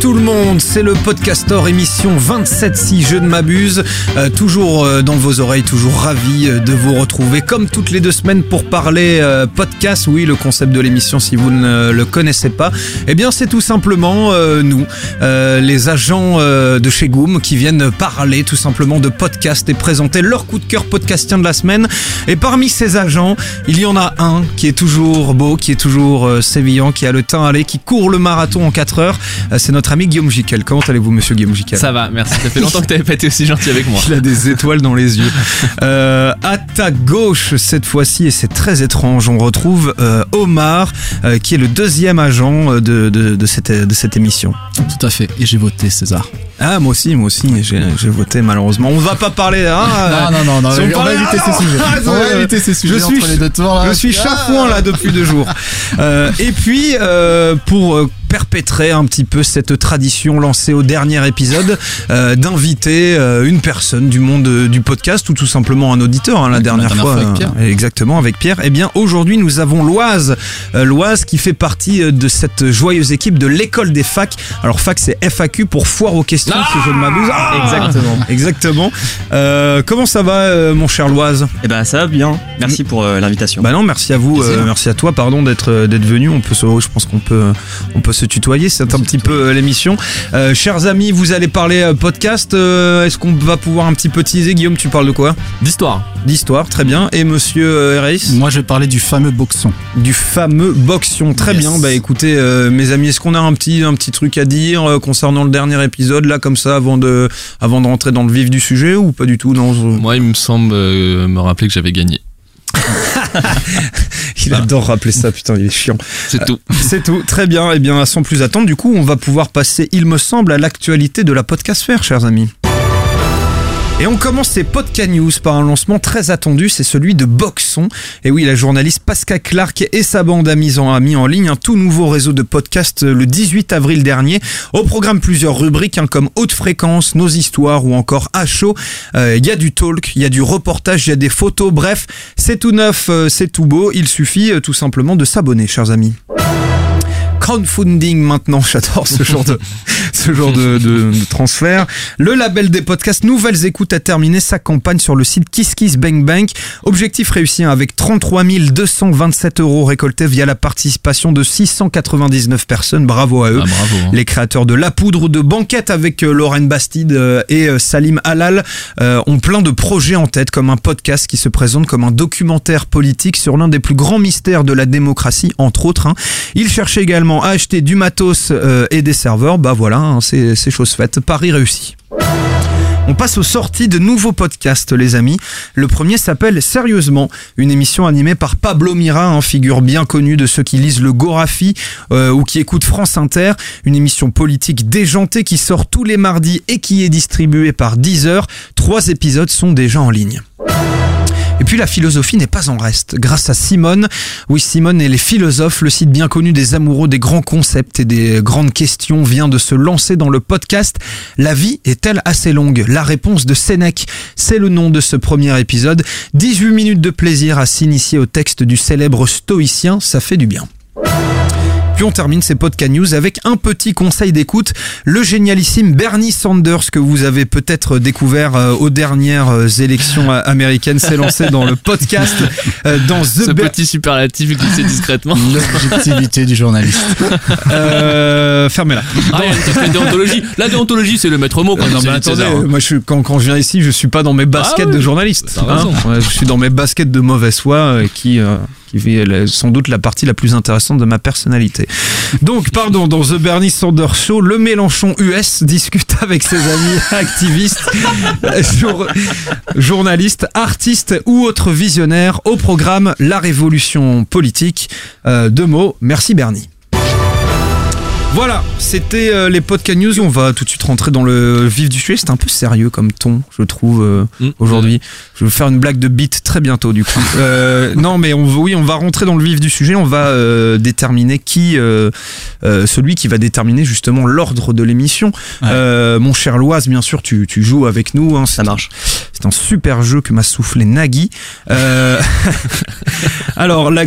tout le monde, c'est le Podcaster émission 27 si je ne m'abuse. Euh, toujours euh, dans vos oreilles, toujours ravi euh, de vous retrouver comme toutes les deux semaines pour parler podcast. Oui, le concept de l'émission si vous ne le connaissez pas, eh bien c'est tout simplement nous, les agents de chez Goom qui viennent parler tout simplement de podcast et présenter leur coup de cœur podcastien de la semaine. Et parmi ces agents, il y en a un qui est toujours beau, qui est toujours sévillant, qui a le teint allé, qui court le marathon en 4 heures. C'est notre ami Guillaume Jiquel. Comment allez-vous, monsieur Guillaume Jiquel Ça va, merci. Ça fait longtemps que t'avais pas été aussi gentil avec moi. Il a des étoiles dans les yeux. Euh, à ta gauche, cette fois-ci, et c'est très étrange, on retrouve euh, Omar, euh, qui est le deuxième agent euh, de, de, de cette, de cette émission. Tout à fait. Et j'ai voté César. Ah, moi aussi, moi aussi, j'ai voté malheureusement. On va pas parler. Hein, non, non, non, si on, on va parlait- éviter ces sujets. Ah, on va éviter ces sujets je suis entre les deux tours. Là. Je suis Ah. chafouin là depuis deux jours. Euh, et puis euh, pour perpétrer un petit peu cette tradition lancée au dernier épisode, euh, d'inviter euh, une personne du monde euh, du podcast ou tout simplement un auditeur. hein, la dernière, la dernière fois, fois avec Pierre. euh, exactement avec Pierre. Eh bien aujourd'hui nous avons Loise, Euh, Loise qui fait partie de cette joyeuse équipe de l'école des facs. Alors fac c'est FAQ pour foire aux questions si je ne m'abuse. Ah Exactement. Exactement. Euh, comment ça va, euh, mon cher Loise? Eh ben ça va bien. Merci pour euh, l'invitation. Bah non, merci à vous, euh, merci à toi, pardon d'être d'être venu. On peut, se, je pense qu'on peut, on peut se tutoyer. C'est un petit peu euh, l'émission. Euh, chers amis, vous allez parler euh, podcast. euh, Est-ce qu'on va pouvoir un petit peu teaser Guillaume Tu parles de quoi? D'histoire. D'histoire, très bien. Et Monsieur euh, Reis Moi, je vais parler du fameux boxon. du fameux Boxion. Très Yes. bien. Bah écoutez, euh, mes amis, est-ce qu'on a un petit, un petit truc à dire euh, concernant le dernier épisode là, comme ça, avant de, avant de rentrer dans le vif du sujet ou pas du tout? Non. Moi, il me semble euh, me rappeler que j'avais gagné. Il adore rappeler ça. Putain, il est chiant. C'est tout. C'est tout, très bien. Et bien, sans plus attendre, du coup, on va pouvoir passer, il me semble, à l'actualité de la podcast faire, chers amis. Et on commence ces podcast news par un lancement très attendu, c'est celui de Boxon. Et oui, la journaliste Pascal Clark et sa bande a mis en, a mis en ligne un tout nouveau réseau de podcasts le 18 avril dernier. Au programme plusieurs rubriques hein, comme Haute Fréquence, Nos Histoires ou encore À chaud. Euh, Il y a du talk, il y a du reportage, il y a des photos, bref, c'est tout neuf, euh, c'est tout beau. Il suffit euh, tout simplement de s'abonner, chers amis crowdfunding maintenant. J'adore ce genre de ce genre de, de- de transfert. Le label des podcasts Nouvelles Écoutes a terminé sa campagne sur le site Kiss Kiss Bang Bang. Objectif réussi hein, avec 33 227 euros récoltés via la participation de 699 personnes. Bravo à eux. Ah, bravo. hein. Les créateurs de La Poudre ou de Banquette avec euh, Lorraine Bastide euh, et euh, Salim Halal ont plein de projets en tête, comme un podcast qui se présente comme un documentaire politique sur l'un des plus grands mystères de la démocratie, entre autres. hein. Ils cherchaient également acheter du matos euh, et des serveurs. Bah voilà, hein, c'est chose faite. Paris réussi. On passe aux sorties de nouveaux podcasts, les amis. Le premier s'appelle Sérieusement, une émission animée par Pablo Mira, un figure bien connue de ceux qui lisent le Gorafi euh, ou qui écoutent France Inter. Une émission politique déjantée qui sort tous les mardis et qui est distribuée par Deezer. Trois épisodes sont déjà en ligne. Et puis la philosophie n'est pas en reste. Grâce à Simone, oui Simone et les philosophes, le site bien connu des amoureux des grands concepts et des grandes questions vient de se lancer dans le podcast La vie est-elle assez longue? La réponse de Sénèque, c'est le nom de ce premier épisode. 18 minutes de plaisir à s'initier au texte du célèbre stoïcien, ça fait du bien. Puis on termine ces podcast news avec un petit conseil d'écoute. Le génialissime Bernie Sanders que vous avez peut-être découvert euh, aux dernières euh, élections euh, américaines s'est lancé dans le podcast dans Ce The Ber- petit superlatif glissé discrètement. L'objectivité du journaliste. Euh, Fermez-la. Ah, déontologie. La déontologie, c'est le maître mot. Quand Euh, non, mais attendez, César, hein. moi je suis, quand, quand je viens ici, je suis pas dans mes baskets Ah oui, de journaliste. t'as raison. Ouais, je suis dans mes baskets de mauvaise foi euh, qui, euh, qui la- sans doute la partie la plus intéressante de ma personnalité. Donc, pardon, dans The Bernie Sanders Show, le Mélenchon US discute avec ses amis activistes, jour- journalistes, artistes ou autres visionnaires au programme La Révolution politique. Euh, deux mots, merci Bernie. Voilà, c'était euh, les podcast news. On va tout de suite rentrer dans le vif du sujet. C'est un peu sérieux comme ton, je trouve, euh, Mm. aujourd'hui. Je vais faire une blague de beat très bientôt, du coup. Euh, non, mais on, oui, on va rentrer dans le vif du sujet. On va euh, déterminer qui, euh, euh, celui qui va déterminer justement l'ordre de l'émission. Ouais. Euh, mon cher Loise, bien sûr, tu, tu joues avec nous. hein. Ça marche. C'est un super jeu que m'a soufflé Nagui. Euh, Alors, la,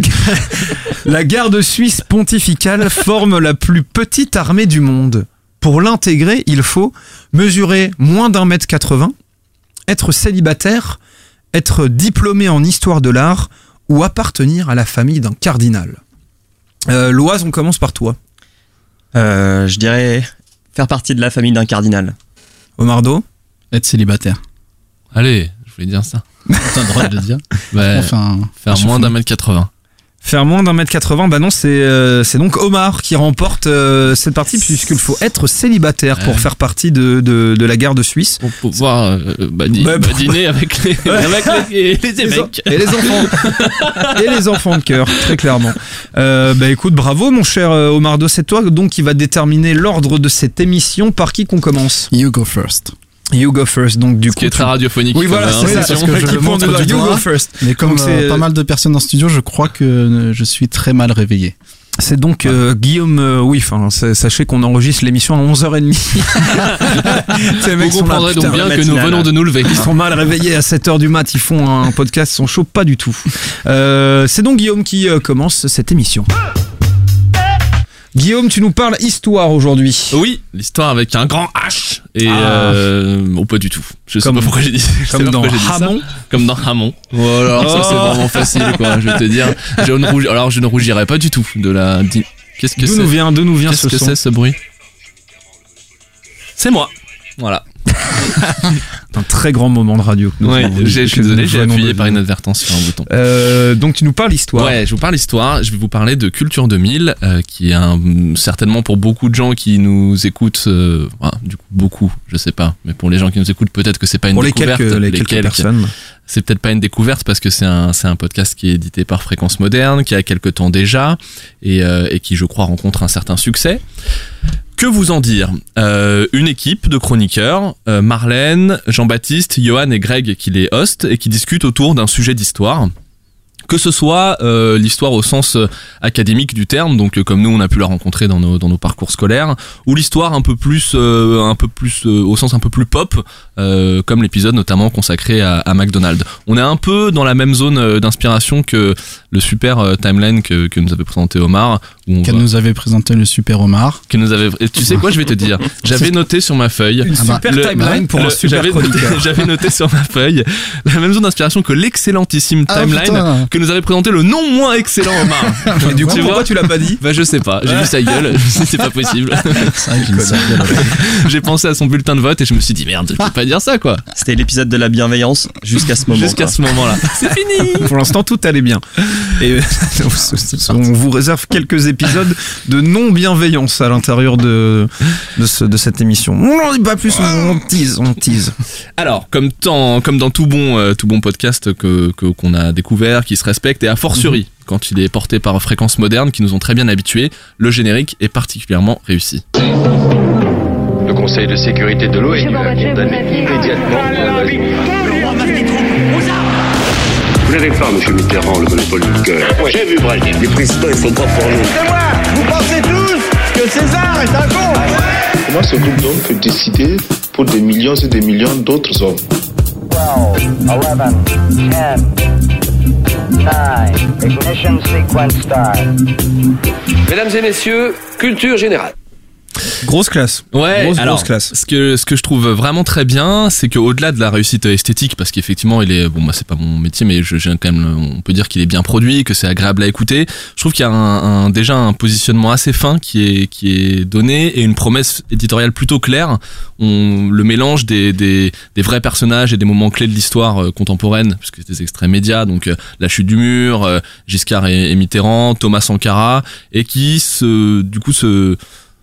la garde suisse pontificale forme la plus petite armée du monde. Pour l'intégrer, il faut mesurer moins d'un mètre 80, être célibataire, être diplômé en histoire de l'art ou appartenir à la famille d'un cardinal. Euh, Loise, on commence par toi. Euh, je dirais faire partie de la famille d'un cardinal. Omardo Être célibataire. Allez, je voulais dire ça. T'as le droit de le dire. Bah, Enfin, faire moins d'un mètre 80. Faire moins d'un mètre 80, bah non, c'est euh, c'est donc Omar qui remporte euh, cette partie puisqu'il faut être célibataire pour faire partie de, de, de la garde suisse. Pour pouvoir euh, bah, di- Bah, bah, pour- avec les, avec les, les Les en- évêques. Et les enfants. et les enfants de cœur, très clairement. Euh, bah écoute, bravo mon cher euh, Omardo, c'est toi donc qui va déterminer l'ordre de cette émission. Par qui qu'on commence? You go first. You go first, donc du Ce qui coup. est très radiophonique. Oui, voilà, c'est hein, ça, parce que je Qui le montre du You doigt. go first. Mais comme Donc, c'est- euh, pas mal de personnes en studio, je crois que euh, je suis très mal réveillé. C'est donc euh, Guillaume, euh, oui, enfin, sachez qu'on enregistre l'émission à 11h30. Ces mecs Vous comprendrez donc bien que nous venons de nous lever. Ils sont mal réveillés à 7h du mat, ils font un podcast, ils sont chauds pas du tout. Euh, c'est donc Guillaume qui euh, commence cette émission. Guillaume, tu nous parles histoire aujourd'hui. Oui, l'histoire avec un grand H et Ah. euh, oh, pas du tout. Je sais Comme- pas pourquoi j'ai dit. sais Comme dans dit ça. Hamon. Comme dans Hamon. Voilà, alors ça c'est Oh. vraiment facile quoi. Je vais te dire. Je ne Alors je ne rougirai pas du tout de la. Qu'est-ce que D'où c'est nous vient, d'où nous vient Qu'est-ce ce que c'est ce bruit? C'est moi. Voilà. Un très grand moment de radio. Ouais, je suis désolé, j'ai appuyé par inadvertance sur un bouton. Euh, donc tu nous parles histoire. Ouais, je vous parle histoire. Je vais vous parler de Culture 2000, euh, qui est un, certainement pour beaucoup de gens qui nous écoutent, euh, du coup beaucoup, je sais pas, mais pour les gens qui nous écoutent, peut-être que c'est pas une Pour découverte. quelques, les quelques quelques. personnes. C'est peut-être pas une découverte parce que c'est un, un podcast qui est édité par Fréquence Moderne, qui a quelques temps déjà et, et qui, je crois, rencontre un certain succès. Que vous en dire? Euh, Une équipe de chroniqueurs, euh, Marlène, Jean-Baptiste, Johan et Greg qui les hostent et qui discutent autour d'un sujet d'histoire. Que ce soit euh, l'histoire au sens académique du terme, donc comme nous on a pu la rencontrer dans nos, parcours scolaires, ou l'histoire un peu plus, au sens un peu plus pop, comme l'épisode notamment consacré à, McDonald's. On est un peu dans la même zone d'inspiration que le super timeline que, que nous avait présenté Omar, Qu'elle va- nous avait présenté le super Omar. qui nous avait. et tu sais quoi, je vais te dire. J'avais noté sur ma feuille. Une bah, super le- timeline pour le- un super j'avais noté, chroniqueur. j'avais noté sur ma feuille la même zone d'inspiration que l'excellentissime Ah, timeline putain. que nous avait présenté le non moins excellent Omar. Et du coup, Tu pourquoi vois tu l'as pas dit Bah je sais pas, j'ai vu sa gueule, c'est pas possible. J'ai pensé à son bulletin de vote et je me suis dit merde, je peux pas dire ça quoi. C'était l'épisode de la bienveillance jusqu'à ce moment. Jusqu'à ce moment-là. C'est fini. Pour l'instant, tout allait bien. Et euh, on vous réserve quelques épisodes de non-bienveillance à l'intérieur de, de, ce- de cette émission. On n'en dit pas plus, on, on tease, on tease. Alors, comme, tant, comme dans tout bon, euh, tout bon podcast que que- qu'on a découvert, qui se respecte, et a fortiori, quand il est porté par Fréquence Moderne, qui nous ont très bien habitués, le générique est particulièrement réussi. Le Conseil de sécurité de l'ONU a condamné immédiatement. Vous n'avez pas, monsieur Mitterrand, le monopole du cœur. Moi, j'ai vu Brel. Les présidents, ils sont pas pour nous. Vous pensez tous que César est un con Comment ce groupe d'hommes peut décider pour des millions et des millions d'autres hommes 12, 11, 10, 9, ignition sequence start. Mesdames et messieurs, culture générale. Grosse classe. Ouais, Grosse, alors, grosse classe. Ce que, ce que je trouve vraiment très bien, c'est qu'au-delà de la réussite esthétique, parce qu'effectivement, il est, bon, moi, c'est pas mon métier, mais je, quand même, on peut dire qu'il est bien produit, que c'est agréable à écouter. Je trouve qu'il y a un, un- déjà un positionnement assez fin qui est, qui est donné et une promesse éditoriale plutôt claire. On, le mélange des, des, des vrais personnages et des moments clés de l'histoire euh, contemporaine, puisque c'est des extraits médias, donc euh, la chute du mur, euh, Giscard et, et Mitterrand, Thomas Sankara, et qui se, du coup, se,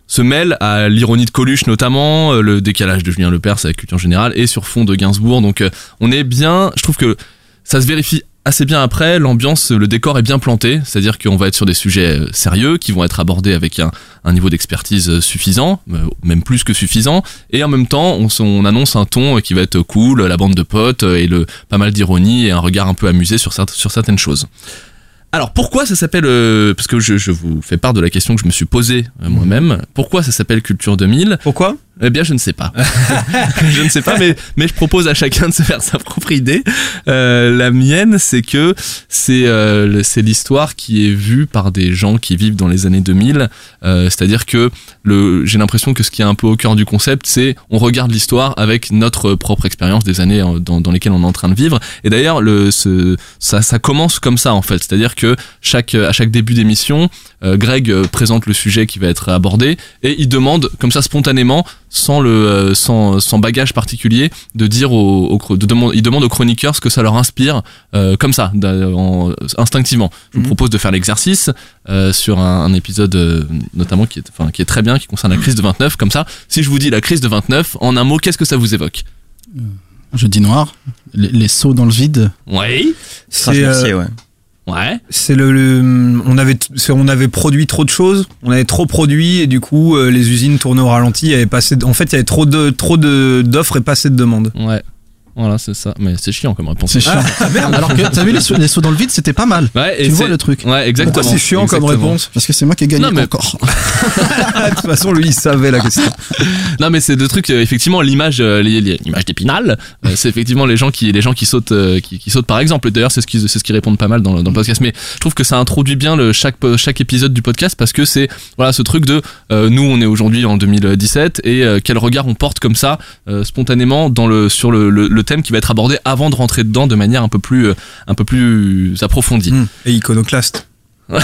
se mêle à l'ironie de Coluche notamment, euh, le décalage de Julien Lepers avec culture générale et sur fond de Gainsbourg. Donc euh, on est bien, je trouve que ça se vérifie assez bien après, l'ambiance, le décor est bien planté, c'est-à-dire qu'on va être sur des sujets euh, sérieux qui vont être abordés avec un, niveau d'expertise suffisant, même plus que suffisant, et en même temps on, annonce un ton qui va être cool, la bande de potes et le pas mal d'ironie et un regard un peu amusé sur, sur certaines choses. Alors pourquoi ça s'appelle euh, parce que je, je vous fais part de la question que je me suis posée euh, moi-même. Pourquoi ça s'appelle Culture 2000 Pourquoi? Eh bien, je ne sais pas. je ne sais pas, mais, mais je propose à chacun de se faire sa propre idée. Euh, la mienne, c'est que c'est euh, c'est l'histoire qui est vue par des gens qui vivent dans les années 2000. Euh, C'est-à-dire que j'ai l'impression que ce qui est un peu au cœur du concept, c'est on regarde l'histoire avec notre propre expérience des années euh, dans, dans lesquelles on est en train de vivre. Et d'ailleurs, ça, ça commence comme ça en fait. C'est-à-dire que chaque, à chaque début d'émission, euh, Greg euh, présente le sujet qui va être abordé et il demande comme ça spontanément sans le euh, sans, sans bagage particulier de dire au, au chro- de demande il demande aux chroniqueurs ce que ça leur inspire euh, comme ça en- instinctivement. Je vous propose de faire l'exercice euh, sur un, un épisode euh, notamment qui est enfin qui est très bien qui concerne la crise de 29 comme ça. Si je vous dis la crise de 29 en un mot qu'est-ce que ça vous évoque? Jeudi noir, les, les sauts dans le vide. oui C'est, euh, ouais. Ouais C'est le, le- on avait on avait produit trop de choses, on avait trop produit et du coup euh, les usines tournaient au ralenti. Il y avait pas assez de- en fait il y avait trop de trop de d'offres et pas assez de demandes. ouais voilà c'est ça mais c'est chiant comme réponse C'est chiant. Alors que t'as vu les sauts, les sauts dans le vide, c'était pas mal. ouais et Tu vois le truc. ouais exactement Pourquoi c'est chiant comme réponse Parce que c'est moi qui ai gagné Non, mais- encore. De toute façon lui il savait la question. Non mais c'est deux trucs euh, effectivement l'image euh, li- li- l'image d'Épinal euh, c'est effectivement les gens qui les gens qui sautent qui, qui sautent par exemple d'ailleurs c'est ce qui c'est ce qui répondent pas mal dans, le- dans le podcast mais je trouve que ça introduit bien le chaque chaque épisode du podcast parce que c'est voilà ce truc de nous on est aujourd'hui en 2017 et quel regard on porte comme ça spontanément dans le sur le, le, le thème qui va être abordé avant de rentrer dedans de manière un peu plus euh, un peu plus approfondie. Hmm. Et iconoclaste.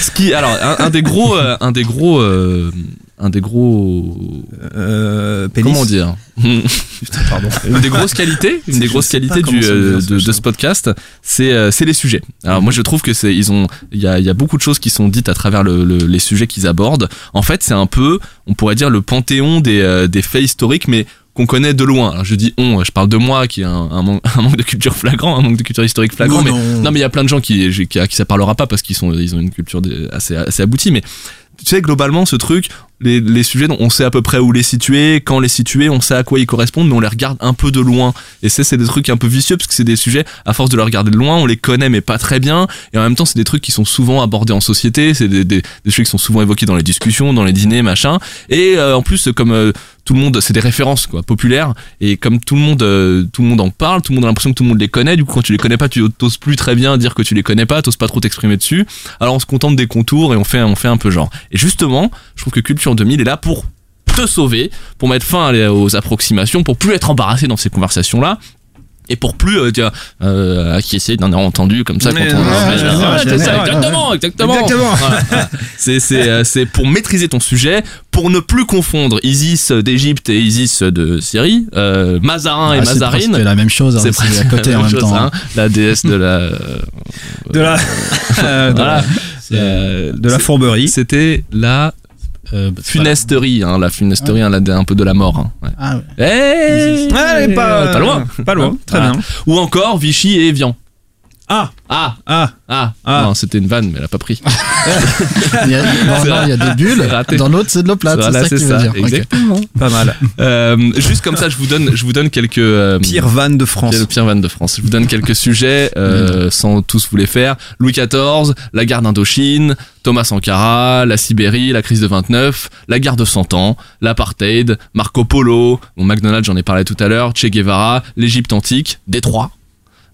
Ce qui alors un, un des gros un des gros euh, un des gros Euh, comment dire? Pardon. une des grosses qualités, une des grosses qualités du, euh, de, ce podcast, c'est c'est les sujets. Alors moi je trouve que c'est ils ont il y a, y a beaucoup de choses qui sont dites à travers le, le- les sujets qu'ils abordent. En fait c'est un peu on pourrait dire le panthéon des des faits historiques mais qu'on connaît de loin. Alors, je dis on, je parle de moi qui a un, un, manque, un manque de culture flagrant, un manque de culture historique flagrant, Non, mais non. non mais il y a plein de gens qui qui, à qui ça parlera pas parce qu'ils sont ils ont une culture assez assez aboutie mais tu sais globalement ce truc les, sujets dont on sait à peu près où les situer quand les situer on sait à quoi ils correspondent mais on les regarde un peu de loin. Et ça c'est des trucs un peu vicieux parce que c'est des sujets à force de les regarder de loin on les connaît mais pas très bien. Et en même temps c'est des trucs qui sont souvent abordés en société c'est des, des, des sujets qui sont souvent évoqués dans les discussions dans les dîners machin. Et euh, en plus comme euh, tout le monde c'est des références quoi populaires. Et comme tout le monde euh, tout le monde en parle tout le monde a l'impression que tout le monde les connaît du coup quand tu les connais pas tu t'oses plus très bien dire que tu les connais pas t'oses pas trop t'exprimer dessus. Alors on se contente des contours et on fait on fait un peu genre. Et justement je trouve que Culture 2000 est là pour te sauver pour mettre fin aux approximations pour plus être embarrassé dans ces conversations là et pour plus euh, dire euh, acquiescer d'un air entendu comme ça Mais quand on ouais, Ouais, ouais, c'est ouais, ça, ouais, exactement exactement c'est c'est euh, c'est pour maîtriser ton sujet pour ne plus confondre Isis d'Égypte et Isis de Syrie euh, Mazarin et Ah, c'est Mazarine la même chose. hein, c'est à côté la en même chose, temps. hein. la déesse de la De la euh, de, voilà. la- Euh, de la c'est- fourberie. c'était la Euh, funesterie hein, la funesterie hein, la- un peu de la mort hein. ouais. Ah, ouais. Eh, Ouais, pas, pas loin Pas loin. Très Voilà. bien. ou encore Vichy et Evian Ah ah ah ah, Ah. non c'était une vanne mais elle a pas pris Il y a, dans l'un, il y a des bulles, dans l'autre, c'est de l'eau plate. C'est ça que tu veux dire. Pas mal. Euh, juste comme ça, je vous donne, je vous donne quelques euh, Pire vanne de France. Pire van de France. Je vous donne quelques sujets euh, sans tous vous les faire. Louis XIV, la guerre d'Indochine, Thomas Sankara, la Sibérie, la crise de 29, la guerre de 100 ans, l'apartheid, Marco Polo, bon McDonald's j'en ai parlé tout à l'heure, Che Guevara, l'Égypte antique, Détroit.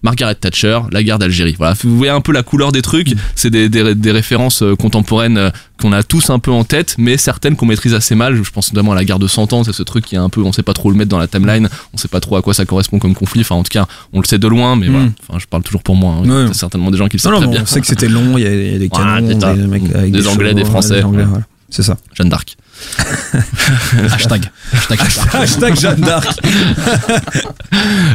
Margaret Thatcher, la guerre d'Algérie. Voilà, vous voyez un peu la couleur des trucs. C'est des, des, des références euh, contemporaines euh, qu'on a tous un peu en tête, mais certaines qu'on maîtrise assez mal. Je pense notamment à la guerre de 100 ans, c'est ce truc qui est un peu, on sait pas trop le mettre dans la timeline, on sait pas trop à quoi ça correspond comme conflit. Enfin, en tout cas, on le sait de loin, mais Mm. voilà. Enfin, je parle toujours pour moi. hein. Ouais. Il y a certainement des gens qui le savent Non, bien. on sait que c'était long, il y a, des canons, des mecs avec Des Anglais, des chevaux, Français, Anglais, ouais. voilà. C'est ça. Jeanne d'Arc. Hashtag. Hashtag. Hashtag Jeanne d'Arc.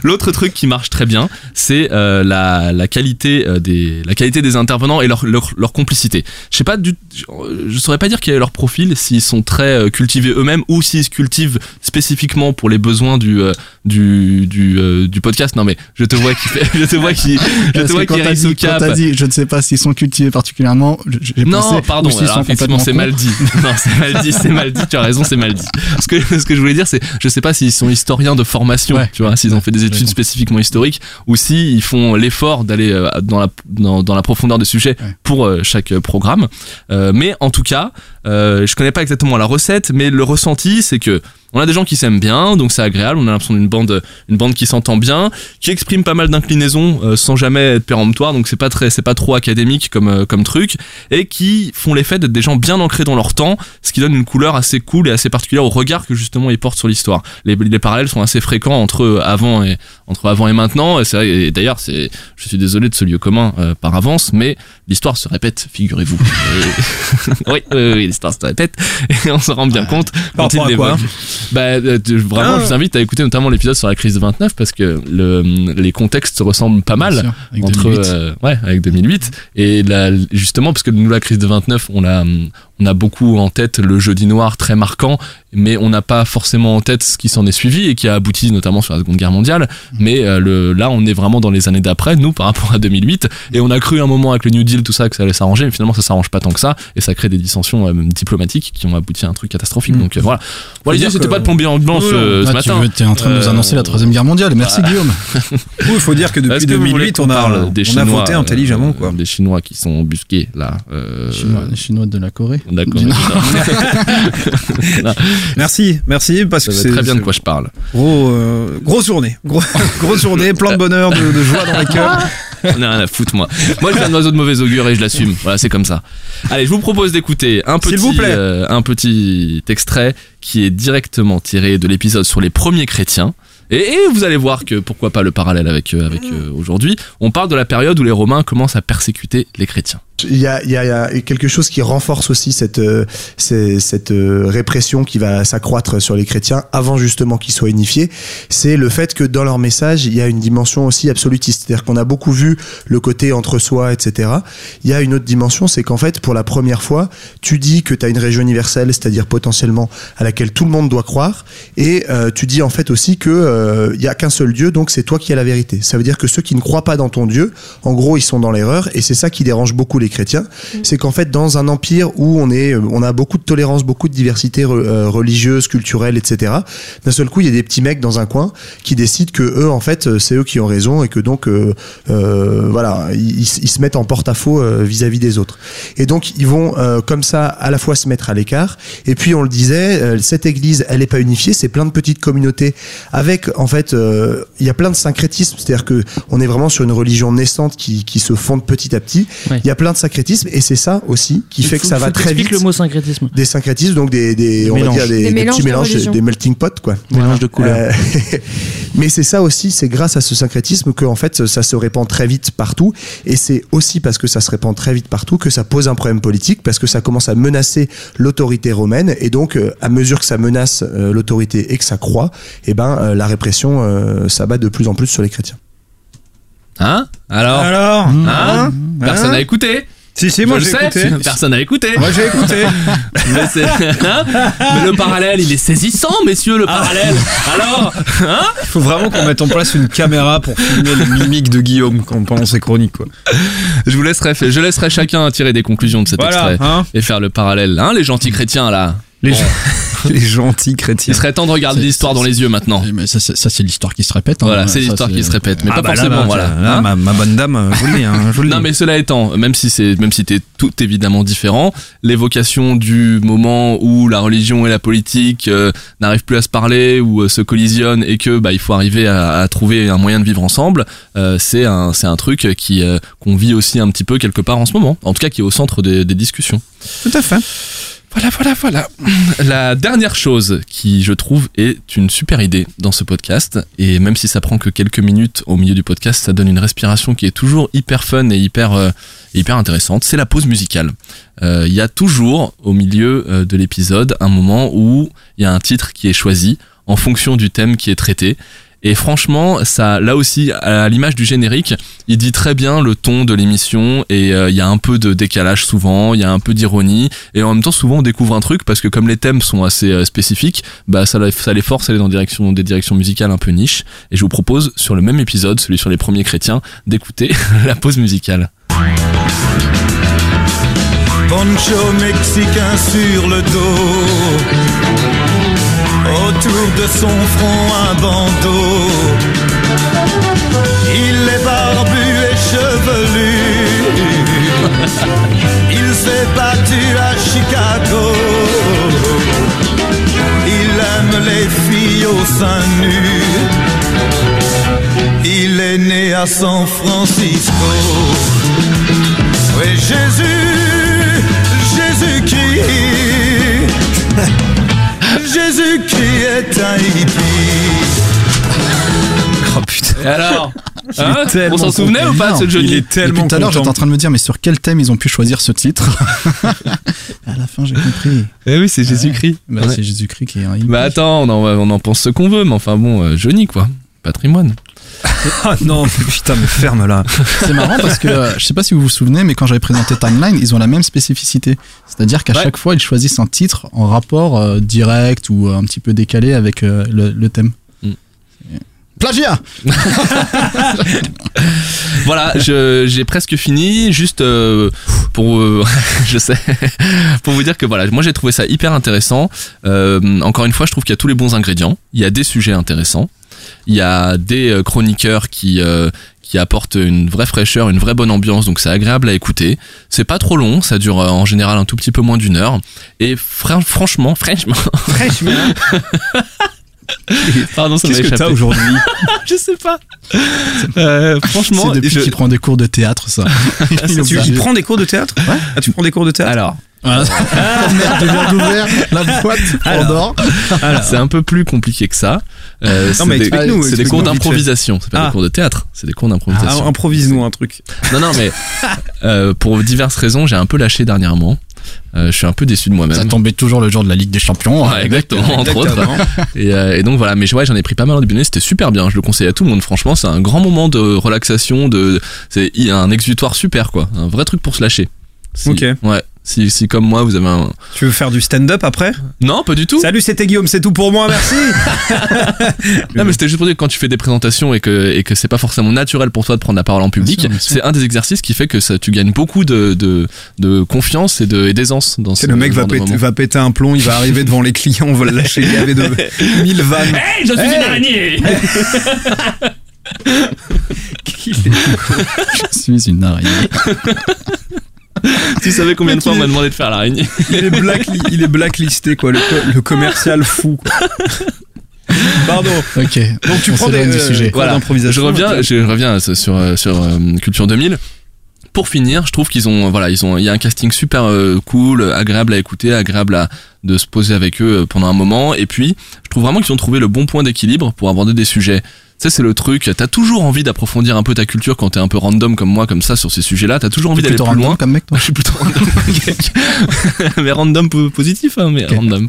L'autre truc qui marche très bien, c'est euh, la, la qualité euh, des la qualité des intervenants et leur leur, leur complicité. Je sais pas du je, saurais pas dire quel est leur profil s'ils sont très euh, cultivés eux-mêmes ou s'ils se cultivent spécifiquement pour les besoins du du du, du podcast. Non mais je te vois qui fait, je te vois qui, je te vois qui quand t'as hérisse dit, au quand cap. t'as dit, je ne sais pas s'ils sont cultivés particulièrement, Non, pensé, pardon, alors effectivement c'est mal dit. Non, c'est mal dit, c'est mal dit, tu as raison, c'est mal dit. Ce que, ce que je voulais dire, c'est, je sais pas s'ils sont historiens de formation, Ouais. tu vois, s'ils ont fait des études spécifiquement historiques, ou s'ils font l'effort d'aller euh, dans la, dans, dans la profondeur des sujets Ouais. pour euh, chaque euh, programme. Euh, mais en tout cas, euh, je connais pas exactement la recette, mais le ressenti, c'est que on a des gens qui s'aiment bien, donc c'est agréable. On a l'impression d'une bande, une bande qui s'entend bien, qui exprime pas mal d'inclinaisons euh, sans jamais être péremptoire. Donc c'est pas très, c'est pas trop académique comme euh, comme truc, et qui font l'effet d'être des gens bien ancrés dans leur temps, ce qui donne une couleur assez cool et assez particulière au regard que justement ils portent sur l'histoire. Les, les parallèles sont assez fréquents entre avant et entre avant et maintenant. Et c'est vrai. Et d'ailleurs, c'est, je suis désolé de ce lieu commun euh, par avance, mais l'histoire se répète, figurez-vous. Oui, oui, oui, l'histoire se répète, et on se rend bien compte quand il l'évoque. Bah, euh, vraiment, Ah. je t'invite à écouter notamment l'épisode sur la crise de 29 parce que le, les contextes se ressemblent pas mal sûr, avec entre 2008. euh, ouais avec 2008 et là justement parce que nous la crise de 29 on a on a beaucoup en tête le jeudi noir très marquant mais on n'a pas forcément en tête ce qui s'en est suivi et qui a abouti notamment sur la Seconde Guerre mondiale mais euh, le là on est vraiment dans les années d'après nous par rapport à 2008 et on a cru un moment avec le New Deal tout ça que ça allait s'arranger mais finalement ça s'arrange pas tant que ça et ça crée des dissensions euh, diplomatiques qui ont abouti à un truc catastrophique Mm. donc euh, voilà voilà dire c'était pas de plombier en blanche euh, ce Ah, tu matin veux, t'es en train de nous Euh, annoncer la troisième guerre mondiale. Merci Guillaume. Oui, il faut dire que depuis Est-ce que vous voulez 2008, qu'on on a, des on a Chinois, voté euh, intelligemment, quoi. Des Chinois qui sont embusqués, là. euh, Chinois, les Chinois de la Corée. D'accord. Merci, merci, parce Ça que c'est très bien de quoi je parle. Gros, euh, grosse journée, Gros- grosse journée, plein de bonheur, de, de joie dans les cœurs. J'en ai rien à foutre, moi. Moi, je suis un oiseau de mauvais augure et je l'assume. Voilà, c'est comme ça. Allez, je vous propose d'écouter un petit, vous plaît. euh, un petit extrait qui est directement tiré de l'épisode sur les premiers chrétiens. Et, et vous allez voir que pourquoi pas le parallèle avec, euh, avec euh, aujourd'hui. On parle de la période où les Romains commencent à persécuter les chrétiens. Il y a, il y a- quelque chose qui renforce aussi cette, euh, c'est- cette euh, répression qui va s'accroître sur les chrétiens avant justement qu'ils soient unifiés. C'est le fait que dans leur message, il y a une dimension aussi absolutiste. C'est-à-dire qu'on a beaucoup vu le côté entre soi, etc. Il y a une autre dimension, c'est qu'en fait, pour la première fois, tu dis que tu as une région universelle, c'est-à-dire potentiellement à laquelle tout le monde doit croire, et euh, tu dis en fait aussi que il y a qu'un seul Dieu, donc c'est toi qui as la vérité. Ça veut dire que ceux qui ne croient pas dans ton Dieu, en gros, ils sont dans l'erreur, et c'est ça qui dérange beaucoup les chrétiens. C'est qu'en fait, dans un empire où on est, on a beaucoup de tolérance, beaucoup de diversité euh, religieuse, culturelle, etc. D'un seul coup, il y a des petits mecs dans un coin qui décident que eux, en fait, euh, c'est eux qui ont raison et que donc, euh, euh, voilà, ils, ils se mettent en porte-à-faux euh, vis-à-vis des autres. Et donc, ils vont euh, comme ça à la fois se mettre à l'écart. Et puis, on le disait, euh, cette église, elle est pas unifiée, c'est plein de petites communautés avec, en fait, euh, il y a plein de syncrétisme, c'est-à-dire que on est vraiment sur une religion naissante qui, qui se fonde petit à petit. Il y a plein de syncrétisme et c'est ça aussi qui fait que ça va très vite. le mot syncrétisme. Des syncrétismes, donc des, des, Des on va mélanges. dire des, Des des mélanges petits de mélanges, des, melting pot, quoi. Mélange de couleurs. Euh, mais c'est ça aussi, c'est grâce à ce syncrétisme que en fait ça se répand très vite partout, et c'est aussi parce que ça se répand très vite partout que ça pose un problème politique, parce que ça commence à menacer l'autorité romaine, et donc euh, à mesure que ça menace euh, l'autorité et que ça croît, et ben euh, la répression s'abat de plus en plus sur les chrétiens. Hein Alors Alors Hein Personne Hein n'a écouté Si, si, moi Je j'ai écouté. Personne n'a écouté. Moi j'ai écouté. Mais, c'est- hein Mais le parallèle, il est saisissant, messieurs, le parallèle. Alors hein Il faut vraiment qu'on mette en place une caméra pour filmer les mimiques de Guillaume quand- pendant ses chroniques, quoi. Je vous laisserai, je laisserai chacun tirer des conclusions de cet Voilà, extrait hein. et faire le parallèle. Hein, les gentils chrétiens là. Les, Bon. les gentils chrétiens. Il serait temps de regarder l'histoire dans les yeux maintenant. Mais ça, c'est- ça, c'est l'histoire qui se répète. hein. Voilà, c'est l'histoire qui se répète, mais Ah pas bah forcément. là, voilà. là, Hein ma, ma bonne dame, je vous le dis, hein, je vous le Non dis. mais cela étant, même si c'est même si t'es tout évidemment différent, l'évocation du moment où la religion et la politique euh, n'arrivent plus à se parler ou euh, se collisionnent et que bah il faut arriver à, à trouver un moyen de vivre ensemble, euh, c'est un c'est un truc qui euh, qu'on vit aussi un petit peu quelque part en ce moment. En tout cas qui est au centre des, des discussions. Tout à fait. Voilà, voilà, voilà. La dernière chose qui, je trouve, est une super idée dans ce podcast, et même si ça prend que quelques minutes au milieu du podcast, ça donne une respiration qui est toujours hyper fun et hyper, euh, hyper intéressante, c'est la pause musicale. Euh, Il y a toujours, au milieu euh, de l'épisode, un moment où il y a un titre qui est choisi en fonction du thème qui est traité. Et franchement, ça, là aussi, à l'image du générique, il dit très bien le ton de l'émission et euh, il y a un peu de décalage souvent, il y a un peu d'ironie et en même temps souvent on découvre un truc parce que comme les thèmes sont assez euh, spécifiques, bah ça, ça les force à aller dans des directions musicales un peu niche. Et je vous propose sur le même épisode, celui sur les premiers chrétiens, d'écouter la pause musicale. Mexicain sur le dos. Autour de son front un bandeau. Il est barbu et chevelu. Il s'est battu à Chicago. Il aime les filles au sein nu. Il est né à San Francisco. Oui, Jésus, Jésus-Christ. Jésus-Christ est un hippie. Oh putain. Et alors Hein On s'en souvenait ou pas de ce Il Johnny est tellement tout à l'heure, j'étais en train de me dire, mais sur quel thème ils ont pu choisir ce titre À la fin, j'ai compris. Eh oui, c'est Jésus-Christ. Bah, Ouais. C'est Jésus-Christ qui est un hippie. Bah attends, on en, on en pense ce qu'on veut, mais enfin bon, euh, Johnny quoi. Patrimoine. Ah non, putain, mais ferme là. C'est marrant parce que euh, je sais pas si vous vous souvenez, mais quand j'avais présenté Timeline, ils ont la même spécificité. C'est-à-dire qu'à Ouais. chaque fois, ils choisissent un titre en rapport euh, direct ou euh, un petit peu décalé avec euh, le, le thème. Mm. Plagiat Voilà, j'ai presque fini. Juste euh, pour, euh, je sais, pour vous dire que voilà, moi j'ai trouvé ça hyper intéressant. Euh, encore une fois, je trouve qu'il y a tous les bons ingrédients. Il y a des sujets intéressants. Il y a des euh, chroniqueurs qui euh, qui apportent une vraie fraîcheur, une vraie bonne ambiance, donc c'est agréable à écouter. C'est pas trop long, ça dure euh, en général un tout petit peu moins d'une heure. Et fran- franchement, franchement, pardon, ça m'a Qu'est-ce que échappé. t'as aujourd'hui Je sais pas. Euh, franchement, C'est depuis je- qu'il prend des cours de théâtre, ça. Il est Tu prends des cours de théâtre? Ah, tu prends des cours de théâtre? Alors. Voilà. Ah, merde, je viens d'ouvrir la boîte Pandore. C'est un peu plus compliqué que ça. Euh, c'est mais des, explique-nous, c'est des explique-nous cours d'improvisation. C'est pas Ah. des cours de théâtre, c'est des cours Ah, d'improvisation. improvise-nous un truc. non, non, mais euh, pour diverses raisons, j'ai un peu lâché dernièrement. Euh, je suis un peu déçu de Ça moi-même. tombait toujours le jour de la Ligue des Champions. Ouais, exactement, entre autres. Et, euh, et donc voilà, mais ouais, j'en ai pris pas mal au début c'était super bien. Je le conseille à tout le monde. Franchement, c'est un grand moment de relaxation, de, c'est un exutoire super quoi, un vrai truc pour se lâcher. Si- Ok. Ouais. Si, si comme moi vous avez un. Tu veux faire du stand-up après? Non, pas du tout. Salut, c'était Guillaume, c'est tout pour moi, merci. Non mais c'était juste pour dire que quand tu fais des présentations et que et que c'est pas forcément naturel pour toi de prendre la parole en public, c'est un des exercices qui fait que ça tu gagnes beaucoup de de, de confiance et d'aisance dans ce C'est le mec va péter, va péter un plomb, il va arriver devant les clients, on va le lâcher gavé de 1000 vannes. Hey, je suis une araignée. Je suis une araignée. tu savais combien de fois on m'a demandé de faire l'araignée Il est, blackli- il est blacklisté, quoi, le, co- le commercial fou. Pardon. Ok. Donc tu On prends des du euh, sujet. Voilà. Je reviens, je reviens sur sur, sur, euh, Culture 2000. Pour finir, je trouve qu'ils ont voilà, ils ont il y a un casting super euh, cool, agréable à écouter, agréable à de se poser avec eux euh, pendant un moment et puis je trouve vraiment qu'ils ont trouvé le bon point d'équilibre pour aborder des sujets sais, c'est le truc, t'as toujours envie d'approfondir un peu ta culture quand t'es un peu random comme moi, comme ça, sur ces sujets-là. T'as toujours envie d'aller plus loin. comme mec, toi Je suis plutôt random. mais random po- positif, hein, mais random.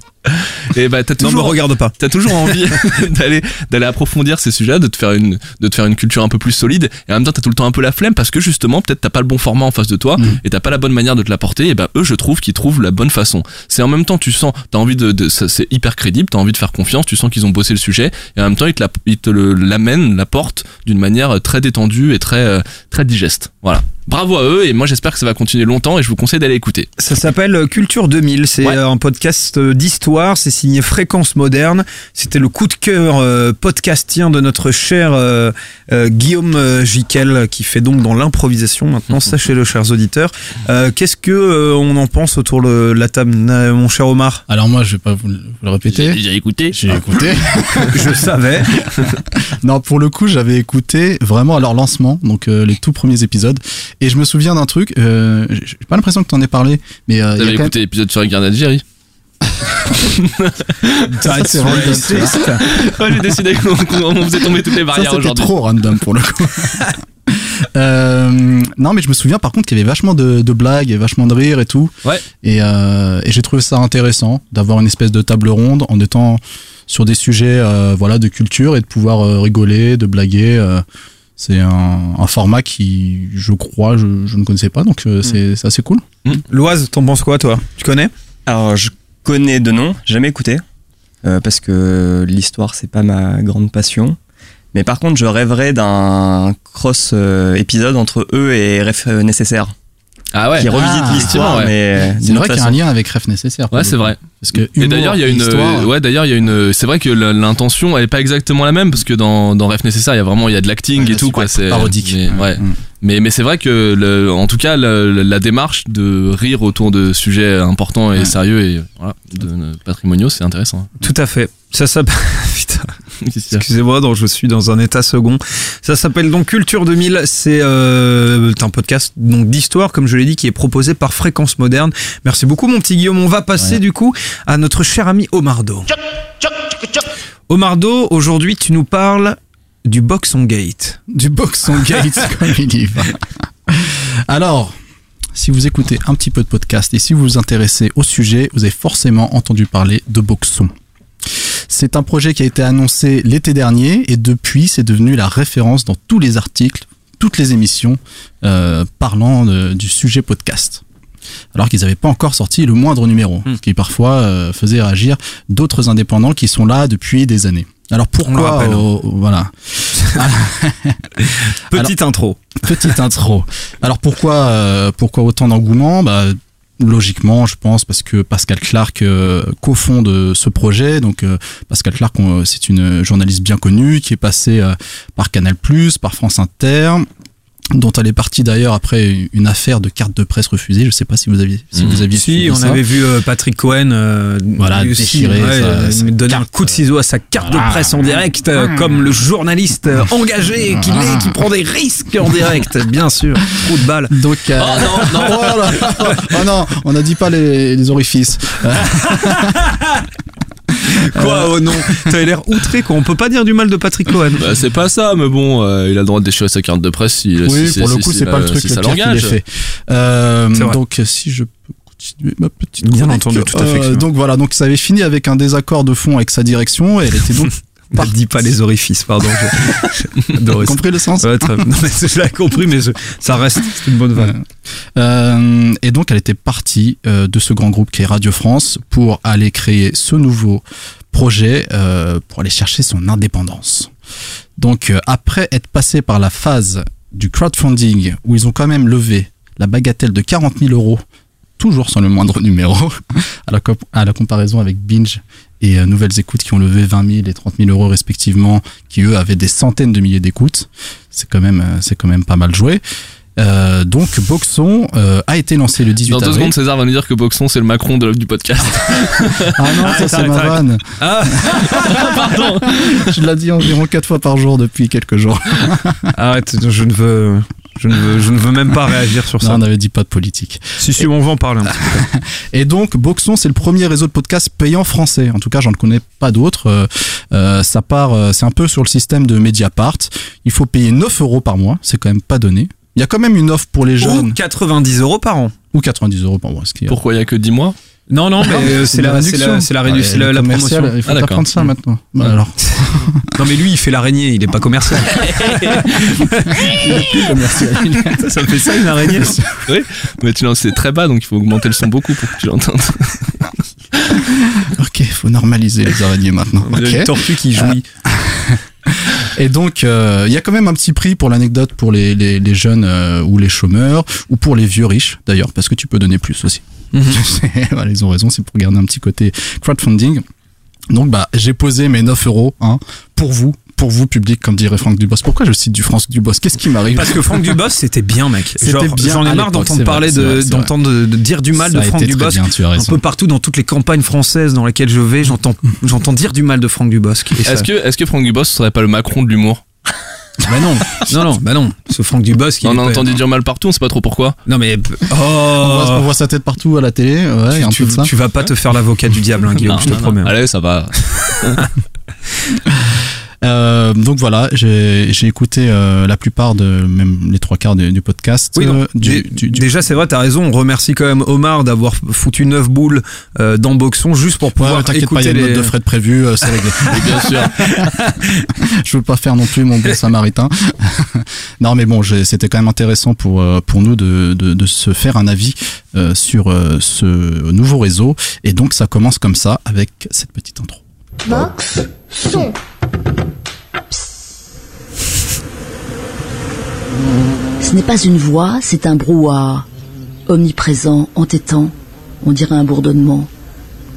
Et bah, t'as Non, me toujours, regarde pas. t'as toujours envie d'aller d'aller approfondir ces sujets de te faire une de te faire une culture un peu plus solide et en même temps t'as tout le temps un peu la flemme parce que justement peut-être t'as pas le bon format en face de toi Mm. et t'as pas la bonne manière de te l'apporter et bah eux je trouve qu'ils trouvent la bonne façon c'est en même temps tu sens t'as envie de, c'est hyper crédible t'as envie de faire confiance tu sens qu'ils ont bossé le sujet et en même temps ils te la- ils te le- l'amènent l'apportent d'une manière très détendue et très euh, très digeste. Voilà bravo à eux et moi j'espère que ça va continuer longtemps et je vous conseille d'aller écouter Ça s'appelle euh, Culture 2000. C'est Ouais. euh, un podcast euh, d'histoire. C'est signé Fréquence Moderne. C'était le coup de cœur euh, podcastien de notre cher euh, euh, Guillaume Jiquel qui fait donc dans l'improvisation maintenant. Sachez-le, chers auditeurs. Qu'est-ce que on en pense autour de la table, mon cher Omar? Alors moi, je vais pas vous le, vous le répéter. j'ai écouté J'ai écouté. Je savais. non, pour le coup, j'avais écouté vraiment à leur lancement, donc les tout premiers épisodes. Et je me souviens d'un truc, euh, j'ai pas l'impression que t'en aies parlé, mais euh, T'avais écouté l'épisode sur la guerre d'Algérie c'est. Ouais, j'ai décidé qu'on faisait tomber toutes les barrières aujourd'hui. trop random pour le coup. Euh, non, mais je me souviens par contre qu'il y avait vachement de, de blagues et vachement de rire et tout. Ouais. Et, euh, et j'ai trouvé ça intéressant d'avoir une espèce de table ronde en étant sur des sujets euh, voilà de culture et de pouvoir rigoler, de blaguer. C'est un, un format qui, je crois, je, je ne connaissais pas, donc euh, c'est c'est assez cool. Loise, t'en penses quoi toi? Tu connais? Alors, je connais de nom, jamais écouté, euh, parce que l'histoire, c'est pas ma grande passion. Mais par contre, je rêverais d'un cross euh, épisode entre eux et Ref euh, Nécessaire, Ah ouais. qui revisite Ah, l'histoire, ouais. mais C'est vrai autre qu'il y a un lien avec Ref nécessaire. Ouais, c'est vrai. Parce que Et humour d'ailleurs, il y a et une, histoire, ouais, d'ailleurs, il y a une, c'est vrai que l'intention, elle est pas exactement la même parce que dans, dans Ref nécessaire, il y a vraiment, il y a de l'acting Ouais, et tout, quoi. C'est parodique. Mais, ouais. Mm. Mais, mais c'est vrai que, le, en tout cas, le- la démarche de rire autour de sujets importants et Ouais. sérieux et voilà, de, de patrimoniaux, c'est intéressant. Tout à fait. Ça s'appelle. Excusez-moi, donc je suis dans un état second. Ça s'appelle donc Culture 2000. C'est euh, un podcast donc d'histoire, comme je l'ai dit, qui est proposé par Fréquence Moderne. Merci beaucoup, mon petit Guillaume. On va passer Ouais. du coup à notre cher ami Omardo. Omardo, aujourd'hui, tu nous parles du Boxon Gate. du Boxon Gates comme il y va. Alors, si vous écoutez un petit peu de podcast et si vous vous intéressez au sujet, vous avez forcément entendu parler de Boxon. C'est un projet qui a été annoncé l'été dernier et depuis c'est devenu la référence dans tous les articles, toutes les émissions euh, parlant de- du sujet podcast. Alors qu'ils n'avaient pas encore sorti le moindre numéro, Hmm. ce qui parfois euh, faisait réagir d'autres indépendants qui sont là depuis des années. Alors pourquoi rappelle. euh, voilà Petite intro. Petite intro. Alors pourquoi, euh, pourquoi autant d'engouement? Bah, Logiquement, je pense parce que Pascal Clark euh, cofonde ce projet. Donc euh, Pascal Clark, on- c'est une journaliste bien connue qui est passée euh, par Canal+, par France Inter, dont elle est partie d'ailleurs après une affaire de carte de presse refusée. Je sais pas si vous aviez, si Mhm. vous aviez Si, on ça. avait vu euh, Patrick Cohen euh, Voilà, déchirer sa- euh, sa donner un coup de ciseau à sa carte voilà. de presse en direct, euh, comme le journaliste engagé qu'il est, qui prend des risques en direct, bien sûr. Trou de balle. Donc, euh, Oh non, non. oh. Oh non, on n'a dit pas les, les orifices. Quoi, oh non T'avais l'air outré, quoi. On peut pas dire du mal de Patrick Cohen. Bah, c'est pas ça, mais bon, euh, il a le droit de déchirer sa carte de presse si, Oui, si- pour le si- coup, si- c'est pas le truc si le ça pire qu'il ait l'engage. fait. Euh, donc, si je peux continuer ma petite Bien entendu, tout à fait, Euh, donc voilà, donc ça avait fini avec un désaccord de fond avec sa direction et elle était donc Ne dis pas les orifices, pardon. j'ai- compris le sens. Ouais, très- non, mais je l'ai compris, mais je- ça reste une bonne vanne. Euh, et donc elle était partie euh, de ce grand groupe qui est Radio France pour aller créer ce nouveau projet euh, pour aller chercher son indépendance. Donc après être passé par la phase du crowdfunding où ils ont quand même levé la bagatelle de 40 000 euros, toujours sans le moindre numéro, à la, à la comparaison avec Binge et euh, Nouvelles Écoutes qui ont levé 20 000 et 30 000 euros respectivement, qui eux avaient des centaines de milliers d'écoutes. C'est quand même, euh, c'est quand même pas mal joué. Euh, donc Boxon euh, a été lancé le 18 Dans deux avril. secondes, César va nous dire que Boxon, c'est le Macron de, du podcast. Ah non, ça c'est ma vanne. Ah, Pardon. Je l'ai dit environ quatre fois par jour depuis quelques jours. arrête, je ne veux. Je ne, veux, je ne veux même pas réagir sur Non, ça. on n'avait dit pas de politique. Si, si, on va en parler un petit peu. Et donc, Boxon, c'est le premier réseau de podcast payant français. En tout cas, j'en connais pas d'autres. Euh, euh, ça part, euh, c'est un peu sur le système de Mediapart. Il faut payer 9 euros par mois. C'est quand même pas donné. Il y a quand même une offre pour les Ou jeunes. 90 euros par an. Ou 90 euros par mois. Ce qui est- Pourquoi il y a que 10 mois? Non, non, mais euh, c'est la, c'est réduction. la, c'est la, rédu- c'est la, les la promotion. Il faut Ah, apprendre ça maintenant. Bah, Ouais. alors, Non, mais lui, il fait l'araignée, il est pas commercial. commercial. ça, ça fait ça, une araignée Mais tu lances, c'est très bas, donc il faut augmenter le son beaucoup pour que tu l'entendes. ok, faut normaliser les araignées maintenant. Il y a Ok. Une tortue qui jouit. Et donc, euh, il y a quand même un petit prix pour l'anecdote pour les, les, les jeunes euh, ou les chômeurs, ou pour les vieux riches d'ailleurs, parce que tu peux donner plus aussi. Mhm. voilà, ils ont raison, c'est pour garder un petit côté crowdfunding. Donc, bah, j'ai posé mes 9 euros hein, pour vous, pour vous, public, comme dirait Franck Dubos. Pourquoi je cite du Franck Dubos? Qu'est-ce qui m'arrive? Parce que Franck Dubos, c'était bien, mec. C'était bien J'en ai marre d'entendre parler, vrai, de, d'entendre de, de dire du mal Ça de Franck Dubosc. bien, tu as Un peu partout dans toutes les campagnes françaises dans lesquelles je vais, j'entends, j'entends dire du mal de Franck ça- Est-ce que, est-ce que Franck Dubos serait pas le Macron de l'humour? Bah non, non, non, bah non. Ce Franck Dubosc, il On a entendu dire mal partout, on sait pas trop pourquoi. Non mais on, voit, on oh, voit sa tête partout à la télé, ouais, il y a un tu, peu de ça. tu vas pas te faire l'avocat du diable, hein, Guillaume, Non, je te non, non. promets. Allez, ça va. Euh, donc voilà, j'ai écouté euh, la plupart de même les trois quarts du, du podcast. Oui, non, euh, du, dé- du- du- Déjà, c'est vrai, t'as raison. On remercie quand même Omar d'avoir foutu neuf boules euh, dans Boxon juste pour Ouais, pouvoir t'inquiète pas, il y écouter a une les... note de frais de prévu, euh, c'est réglé. Bien sûr. je veux pas faire non plus mon bon samaritain. non, mais bon, c'était quand même intéressant pour pour nous de, de, de se faire un avis euh, sur euh, ce nouveau réseau. Et donc, ça commence comme ça avec cette petite intro. Son. Ce n'est pas une voix, c'est un brouhaha. Omniprésent, entêtant, on dirait un bourdonnement.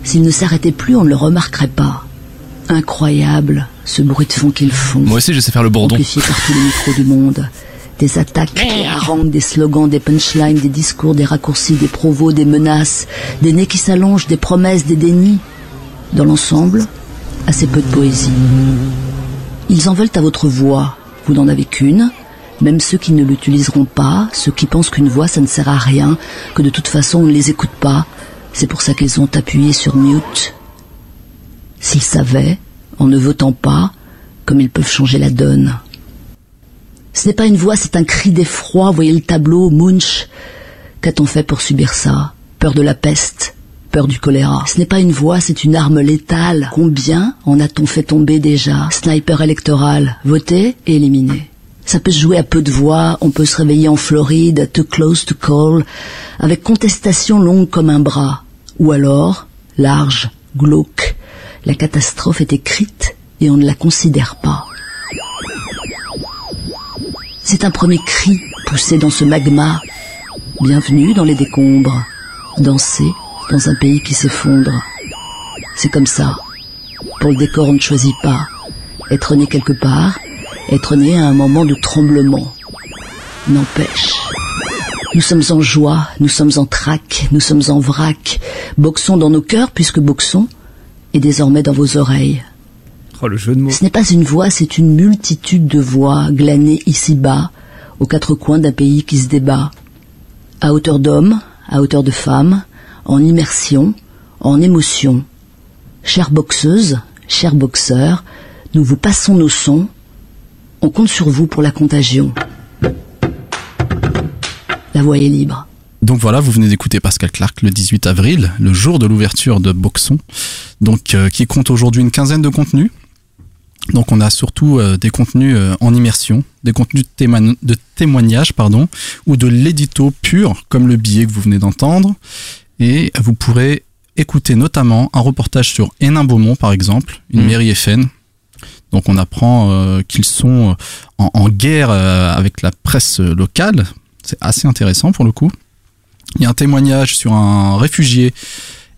S'il ne s'arrêtait plus, on ne le remarquerait pas. Incroyable, ce bruit de fond qu'ils font. Moi aussi, je sais faire le bourdon. Amplifié par tous les micros du monde. Des attaques, des harangues, des slogans, des punchlines, des discours, des raccourcis, des provos, des menaces, des nez qui s'allongent, des promesses, des dénis. Dans l'ensemble, assez peu de poésie. Ils en veulent à votre voix. Vous n'en avez qu'une. Même ceux qui ne l'utiliseront pas, ceux qui pensent qu'une voix ça ne sert à rien, que de toute façon on ne les écoute pas, c'est pour ça qu'ils ont appuyé sur mute. S'ils savaient, en ne votant pas, comme ils peuvent changer la donne. Ce n'est pas une voix, c'est un cri d'effroi, voyez le tableau, Munch. Qu'a-t-on fait pour subir ça? Peur de la peste Peur du choléra. Ce n'est pas une voix, c'est une arme létale. Combien en a-t-on fait tomber déjà? Sniper électoral, voté et éliminé. Ça peut se jouer à peu de voix, on peut se réveiller en Floride, too close to call, avec contestation longue comme un bras. Ou alors, large, glauque. La catastrophe est écrite et on ne la considère pas. C'est un premier cri poussé dans ce magma. Bienvenue dans les décombres. Danser dans un pays qui s'effondre. C'est comme ça. Pour le décor, on ne choisit pas. Être né quelque part, être né à un moment de tremblement. N'empêche. Nous sommes en joie, nous sommes en trac, nous sommes en vrac. Boxons dans nos cœurs puisque boxons est désormais dans vos oreilles. Oh, le jeu de mots. Ce n'est pas une voix, c'est une multitude de voix glanées ici-bas, aux quatre coins d'un pays qui se débat. À hauteur d'homme, à hauteur de femme, en immersion, en émotion. Chères boxeuses, chers boxeurs, nous vous passons nos sons. On compte sur vous pour la contagion. La voix est libre. Donc voilà, vous venez d'écouter Pascal Clark le 18 avril, le jour de l'ouverture de Boxon, donc euh, qui compte aujourd'hui une quinzaine de contenus. Donc on a surtout euh, des contenus euh, en immersion, des contenus de, témoigne- de témoignages pardon, ou de l'édito pur, comme le billet que vous venez d'entendre. Et vous pourrez écouter notamment un reportage sur Hénin-Beaumont par exemple, une Mhm. mairie FN. Donc on apprend euh, qu'ils sont en, en guerre euh, avec la presse locale. C'est assez intéressant pour le coup. Il y a un témoignage sur un réfugié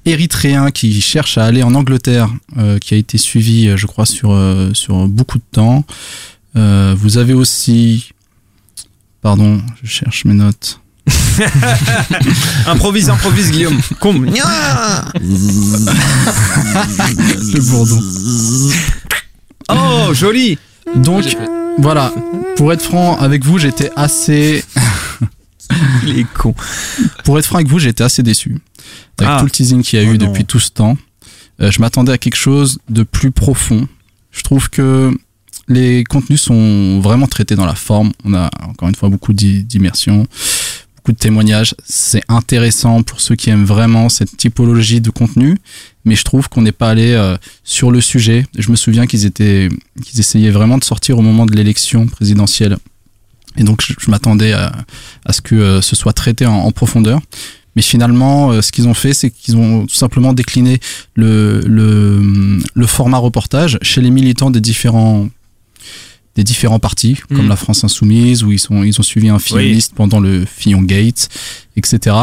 érythréen qui cherche à aller en Angleterre, euh, qui a été suivi, euh, je crois, sur, euh, sur beaucoup de temps. Euh, vous avez aussi... Pardon, je cherche mes notes. improvise, improvise, Guillaume. Comble. Le bourdon. Oh, joli. Donc, voilà. Pour être franc avec vous, j'étais assez... Il est con. Pour être franc avec vous, j'étais assez déçu. Avec Ah. tout le teasing qu'il y a Oh eu non. depuis tout ce temps, euh, je m'attendais à quelque chose de plus profond. Je trouve que les contenus sont vraiment traités dans la forme. On a encore une fois beaucoup d'i- d'immersion, de témoignages. C'est intéressant pour ceux qui aiment vraiment cette typologie de contenu, mais je trouve qu'on n'est pas allé euh, sur le sujet. Je me souviens qu'ils étaient, qu'ils essayaient vraiment de sortir au moment de l'élection présidentielle. Et donc je, m'attendais à, ce que euh, ce soit traité en, profondeur. Mais finalement, euh, ce qu'ils ont fait, c'est qu'ils ont tout simplement décliné le, le format reportage chez les militants des différents des différents partis, comme Mm. la France Insoumise, où ils, sont, ils ont suivi un filloniste pendant le Fillon Gate, etc.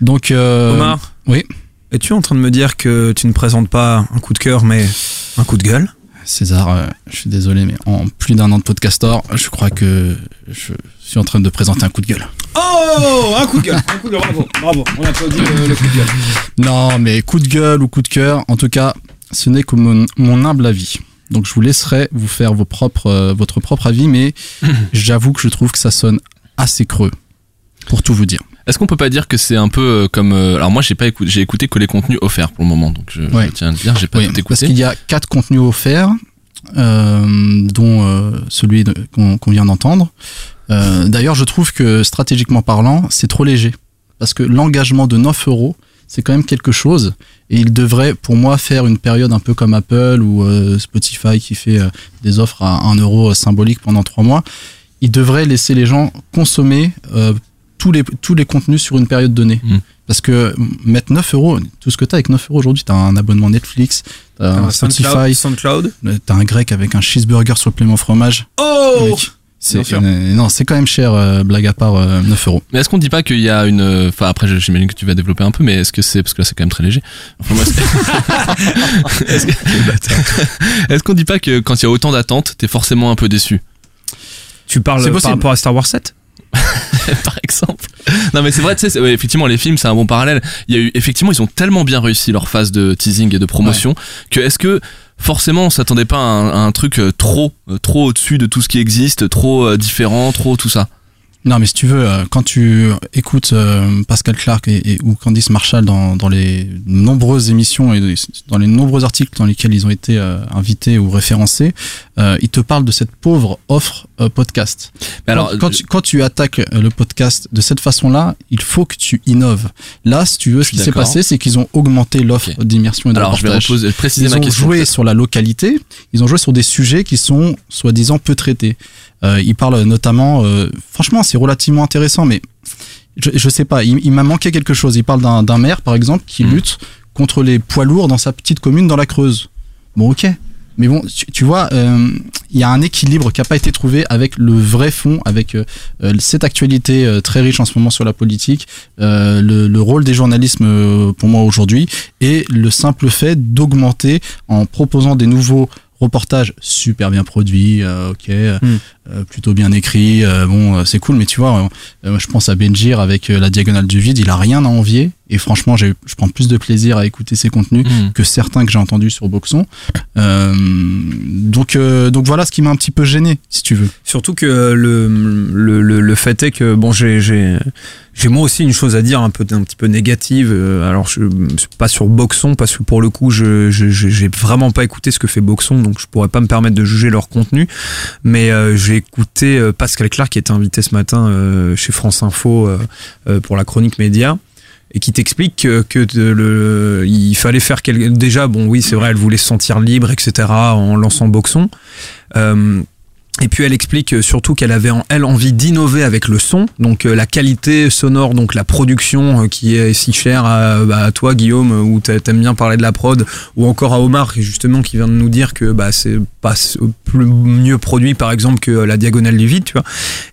Donc, euh, Omar Oui. Es-tu en train de me dire que tu ne présentes pas un coup de cœur, mais un coup de gueule? César, euh, je suis désolé, mais en plus d'un an de podcastor, je crois que je suis en train de présenter un coup de gueule. Oh Un coup de gueule Un coup de gueule, bravo, bravo. On applaudit le, le coup de gueule. Non, mais coup de gueule ou coup de cœur, en tout cas, ce n'est que mon, mon humble avis. Donc je vous laisserai vous faire vos propres, euh, votre propre avis, mais j'avoue que je trouve que ça sonne assez creux, pour tout vous dire. Est-ce qu'on peut pas dire que c'est un peu euh, comme euh, alors moi j'ai pas écouté j'ai écouté que les contenus offerts pour le moment donc je, Ouais. je tiens à le dire j'ai pas Oui, tout parce écouté. qu'il y a quatre contenus offerts. euh, dont celui de- qu'on qu'on vient d'entendre. D'ailleurs, je trouve que stratégiquement parlant, c'est trop léger. Parce que l'engagement de 9 euros, c'est quand même quelque chose. Et il devrait, pour moi, faire une période un peu comme Apple ou euh, Spotify qui fait euh, des offres à 1 euro symbolique pendant 3 mois. Il devrait laisser les gens consommer euh, tous, les, tous les contenus sur une période donnée. Mm. Parce que mettre 9 euros, tout ce que tu as avec 9 euros aujourd'hui, tu as un abonnement Netflix, tu as un Spotify, SoundCloud. tu as un grec avec un cheeseburger sur le fromage. Oh Mec, c'est euh, non, c'est quand même cher, euh, blague à part, euh, 9 euros. Mais est-ce qu'on dit pas qu'il y a une, enfin après je- j'imagine que tu vas développer un peu, mais est-ce que c'est parce que là c'est quand même très léger. Enfin, moi, c'est- est-ce que- est-ce qu'on dit pas que quand il y a autant d'attentes, t'es forcément un peu déçu Tu parles C'est par rapport à Star Wars 7 par exemple. Non mais c'est vrai, tu sais, ouais, effectivement les films c'est un bon parallèle. Il y a eu effectivement ils ont tellement bien réussi leur phase de teasing et de promotion que est-ce que forcément on s'attendait pas à un, truc euh, trop euh, trop au-dessus de tout ce qui existe, trop euh, différent, trop tout ça. Non, mais si tu veux, euh, quand tu écoutes euh, Pascal Clark et, et- ou Candice Marshall dans, dans les nombreuses émissions et dans les nombreux articles dans lesquels ils ont été euh, invités ou référencés, euh, ils te parlent de cette pauvre offre euh, podcast. Mais alors quand, quand tu, quand tu attaques le podcast de cette façon-là, il faut que tu innoves. Là, si tu veux, ce qui s'est passé, c'est qu'ils ont augmenté l'offre d'immersion et de alors je vais reposer, préciser Ils ma ont question. joué peut-être. sur la localité, ils ont joué sur des sujets qui sont soi-disant peu traités. Euh, ils parlent notamment, euh, franchement, c'est relativement intéressant, mais je, je sais pas, il, il m'a manqué quelque chose. Il parle d'un maire, par exemple, qui Mhm. lutte contre les poids lourds dans sa petite commune dans la Creuse. Bon, ok. Mais bon, tu, tu vois, euh, il y a un équilibre qui n'a pas été trouvé avec le vrai fond, avec euh, cette actualité euh, très riche en ce moment sur la politique, le, le rôle des journalismes pour moi aujourd'hui, et le simple fait d'augmenter en proposant des nouveaux reportages super bien produits, euh, ok, euh, Mm. euh, plutôt bien écrits, euh, bon, euh, c'est cool, mais tu vois, euh, je pense à Benjir avec la diagonale du vide, il a rien à envier, et franchement, j'ai- je prends plus de plaisir à écouter ses contenus Mhm. que certains que j'ai entendus sur Boxon. Euh, donc, euh, donc voilà ce qui m'a un petit peu gêné, si tu veux. Surtout que le, le, le, le fait est que bon j'ai j'ai j'ai moi aussi une chose à dire un peu un petit peu négative euh, alors je pas sur Boxon parce que pour le coup je je- j'ai vraiment pas écouté ce que fait Boxon donc je pourrais pas me permettre de juger leur contenu mais euh, j'ai écouté euh, Pascal Clark qui était invité ce matin euh, chez France Info pour la chronique média et qui t'explique que, que le, il fallait faire quel, déjà bon oui c'est vrai elle voulait se sentir libre etc en lançant Boxon. Euh, et puis elle explique euh, surtout qu'elle avait en elle envie d'innover avec le son, donc euh, la qualité sonore, donc la production euh, qui est si chère à, bah, à toi Guillaume, où t'a- t'aimes bien parler de la prod, ou encore à Omar justement qui vient de nous dire que bah, c'est pas plus mieux produit par exemple que la diagonale du vide, tu vois.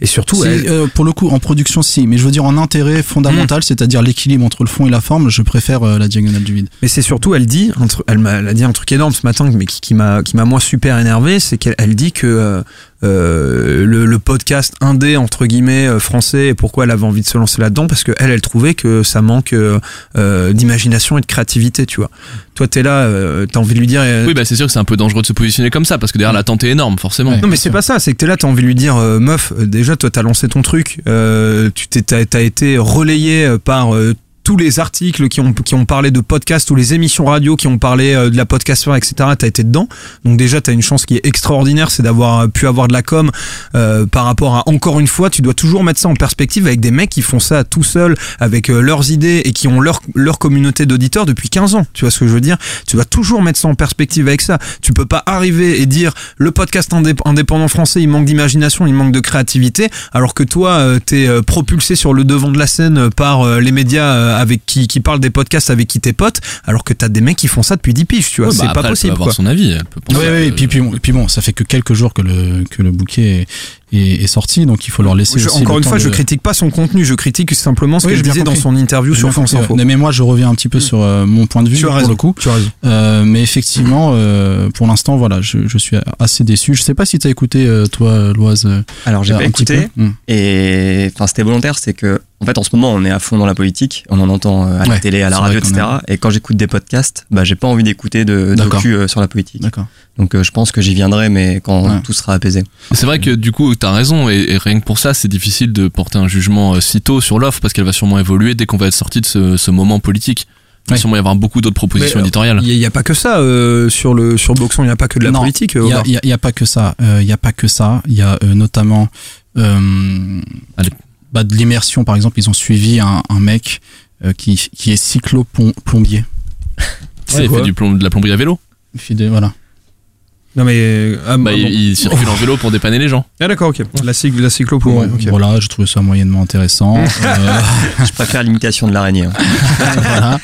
Et surtout, Si, elle- euh, pour le coup, en production, si, mais je veux dire en intérêt fondamental, c'est-à-dire l'équilibre entre le fond et la forme, je préfère euh, la diagonale du vide. Mais c'est surtout, elle dit, elle m'a elle a dit un truc énorme ce matin, mais qui, qui m'a, qui m'a moi super énervé, c'est qu'elle elle dit que euh, euh, le, le podcast indé entre guillemets euh, français, et pourquoi elle avait envie de se lancer là-dedans, parce que elle, elle trouvait que ça manque euh, euh, d'imagination et de créativité, tu vois. Toi, t'es là, euh, t'as envie de lui dire. Oui bah c'est sûr que c'est un peu dangereux de se positionner comme ça parce que derrière l'attente est énorme forcément. Ouais. non mais c'est pas ça, c'est que t'es là, t'as envie de lui dire, euh, meuf, déjà toi t'as lancé ton truc, euh, tu t'es, t'as, été relayé par euh, tous les articles qui ont, qui ont parlé de podcast, ou les émissions radio qui ont parlé euh, de la podcasteur, etc. T'as été dedans, donc déjà t'as une chance qui est extraordinaire, c'est d'avoir euh, pu avoir de la com euh, par rapport à encore une fois, tu dois toujours mettre ça en perspective avec des mecs qui font ça tout seuls, avec euh, leurs idées et qui ont leur, leur communauté d'auditeurs depuis 15 ans. Tu vois ce que je veux dire? Tu dois toujours mettre ça en perspective avec ça. Tu peux pas arriver et dire le podcast indép- indépendant français, il manque d'imagination, il manque de créativité, alors que toi, t'es propulsé sur le devant de la scène par les médias avec qui, qui parlent des podcasts avec qui t'es potes, alors que t'as des mecs qui font ça depuis 10 piges, tu vois. Ouais, bah, c'est après, pas elle peut possible. avoir Quoi. son avis, elle peut que- ouais, et puis, puis, bon, et puis bon, ça fait que quelques jours que le, que le bouquet est, sorti, donc il faut leur laisser Je- aussi encore le une temps fois, de- je critique pas son contenu, je critique simplement ce Oui, que je disais dans son interview sur France Info. Mais moi, je reviens un petit peu sur euh, mon point de vue Tu as pour raison. le coup. Tu as raison. Euh, mais effectivement, euh, pour l'instant, voilà, je, je suis assez déçu. Je sais pas si t'as écouté, euh, toi, Loise. Alors j'ai pas écouté peu. Hmm. et enfin c'était volontaire, c'est que en fait en ce moment on est à fond dans la politique, on en entend à la Ouais, télé, à la radio, etc. Et quand j'écoute des podcasts, bah j'ai pas envie d'écouter de docu euh, sur la politique. D'accord. Donc euh, je pense que j'y viendrai, mais quand Ouais. tout sera apaisé. C'est vrai que du coup, t'as raison, et, et rien que pour ça, c'est difficile de porter un jugement euh, si tôt sur l'offre, parce qu'elle va sûrement évoluer dès qu'on va être sorti de ce, ce moment politique. Il va sûrement y avoir beaucoup d'autres propositions Mais, éditoriales. Il n'y a, pas que ça euh, sur le sur Boxon, il n'y a pas que de la Non, politique. Il euh, y a, pas que ça. Euh, Il y a pas que ça. Il y a euh, notamment euh, bah, de l'immersion, par exemple. Ils ont suivi un, un mec euh, qui, qui est cyclo-plombier. Ouais, il quoi fait du plomb, de la plomberie à vélo. Il fait des- Voilà. Non mais ah, Bah, bon. il, il circule en vélo pour dépanner les gens. Ah d'accord, ok. La, cycle, la cyclo ouais, ok. Voilà, je trouvais ça moyennement intéressant. Euh, Je préfère l'imitation de l'araignée. hein. voilà.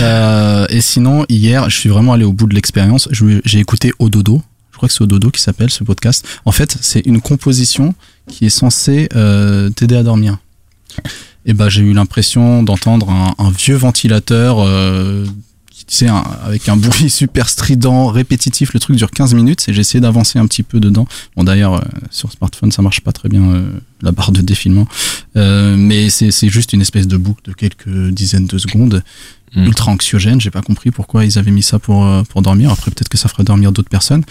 Euh, et sinon, hier, je suis vraiment allé au bout de l'expérience. J'ai écouté Ododo. Je crois que c'est Ododo qui s'appelle ce podcast. En fait, c'est une composition qui est censée euh, t'aider à dormir. Et ben, j'ai eu l'impression d'entendre un, un vieux ventilateur. Sais, un- avec un bruit super strident, répétitif, le truc dure 15 minutes et j'ai essayé d'avancer un petit peu dedans. Bon d'ailleurs, euh, sur smartphone, ça marche pas très bien, euh, la barre de défilement. Euh, mais c'est c'est juste une espèce de boucle de quelques dizaines de secondes, Mm. ultra anxiogène. J'ai pas compris pourquoi ils avaient mis ça pour, euh, pour dormir. Après, peut-être que ça ferait dormir d'autres personnes.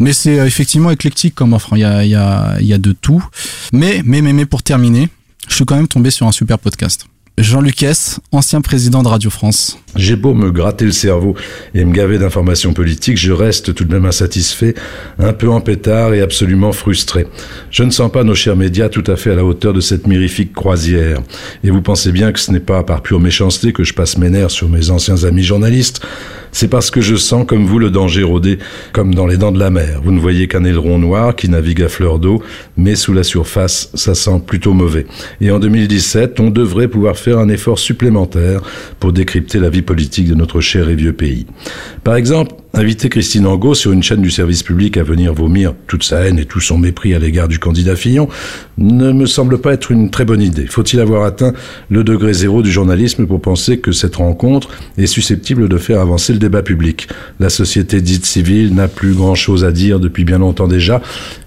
Mais c'est euh, effectivement éclectique comme offre. hein. Il y a, il y, a, il y a de tout. Mais, mais, mais, mais pour terminer, je suis quand même tombé sur un super podcast. Jean Lucas, ancien président de Radio France. J'ai beau me gratter le cerveau et me gaver d'informations politiques, je reste tout de même insatisfait, un peu en pétard et absolument frustré. Je ne sens pas nos chers médias tout à fait à la hauteur de cette mirifique croisière. Et vous pensez bien que ce n'est pas par pure méchanceté que je passe mes nerfs sur mes anciens amis journalistes, c'est parce que je sens comme vous le danger rôder comme dans les dents de la mer. Vous ne voyez qu'un aileron noir qui navigue à fleur d'eau, mais sous la surface, ça sent plutôt mauvais. Et en 2017, on devrait pouvoir faire un effort supplémentaire pour décrypter la vie politique de notre cher et vieux pays. Par exemple, inviter Christine Angot sur une chaîne du service public à venir vomir toute sa haine et tout son mépris à l'égard du candidat Fillon ne me semble pas être une très bonne idée. Faut-il avoir atteint le degré zéro du journalisme pour penser que cette rencontre est susceptible de faire avancer le débat public? La société dite civile n'a plus grand-chose à dire depuis bien longtemps déjà,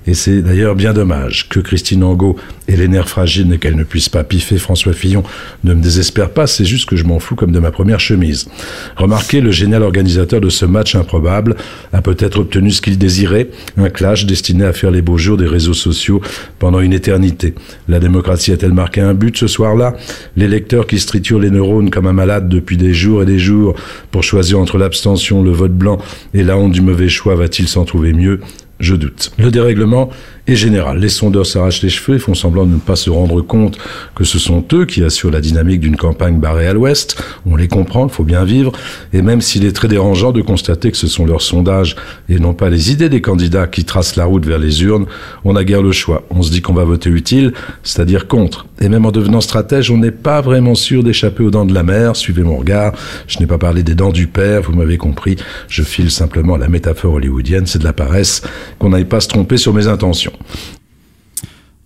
et c'est d'ailleurs bien dommage que Christine Angot ait les nerfs fragiles et qu'elle ne puisse pas piffer François Fillon ne me désespère pas, c'est juste que je m'en fous comme de ma première chemise. Remarquez, le génial organisateur de ce match improbable a peut-être obtenu ce qu'il désirait, un clash destiné à faire les beaux jours des réseaux sociaux pendant une éternité. La démocratie a-t-elle marqué un but ce soir-là? Les lecteurs qui se triturent les neurones comme un malade depuis des jours et des jours pour choisir entre l'abstention, le vote blanc et la honte du mauvais choix va-t-il s'en trouver mieux? Je doute. Le dérèglement est général. Les sondeurs s'arrachent les cheveux et font semblant de ne pas se rendre compte que ce sont eux qui assurent la dynamique d'une campagne barrée à l'ouest. On les comprend, il faut bien vivre. Et même s'il est très dérangeant de constater que ce sont leurs sondages et non pas les idées des candidats qui tracent la route vers les urnes, on n'a guère le choix. On se dit qu'on va voter utile, c'est-à-dire contre. Et même en devenant stratège, on n'est pas vraiment sûr d'échapper aux dents de la mer. Suivez mon regard. Je n'ai pas parlé des dents du père, vous m'avez compris. Je file simplement la métaphore hollywoodienne, c'est de la paresse qu'on n'aille pas se tromper sur mes intentions.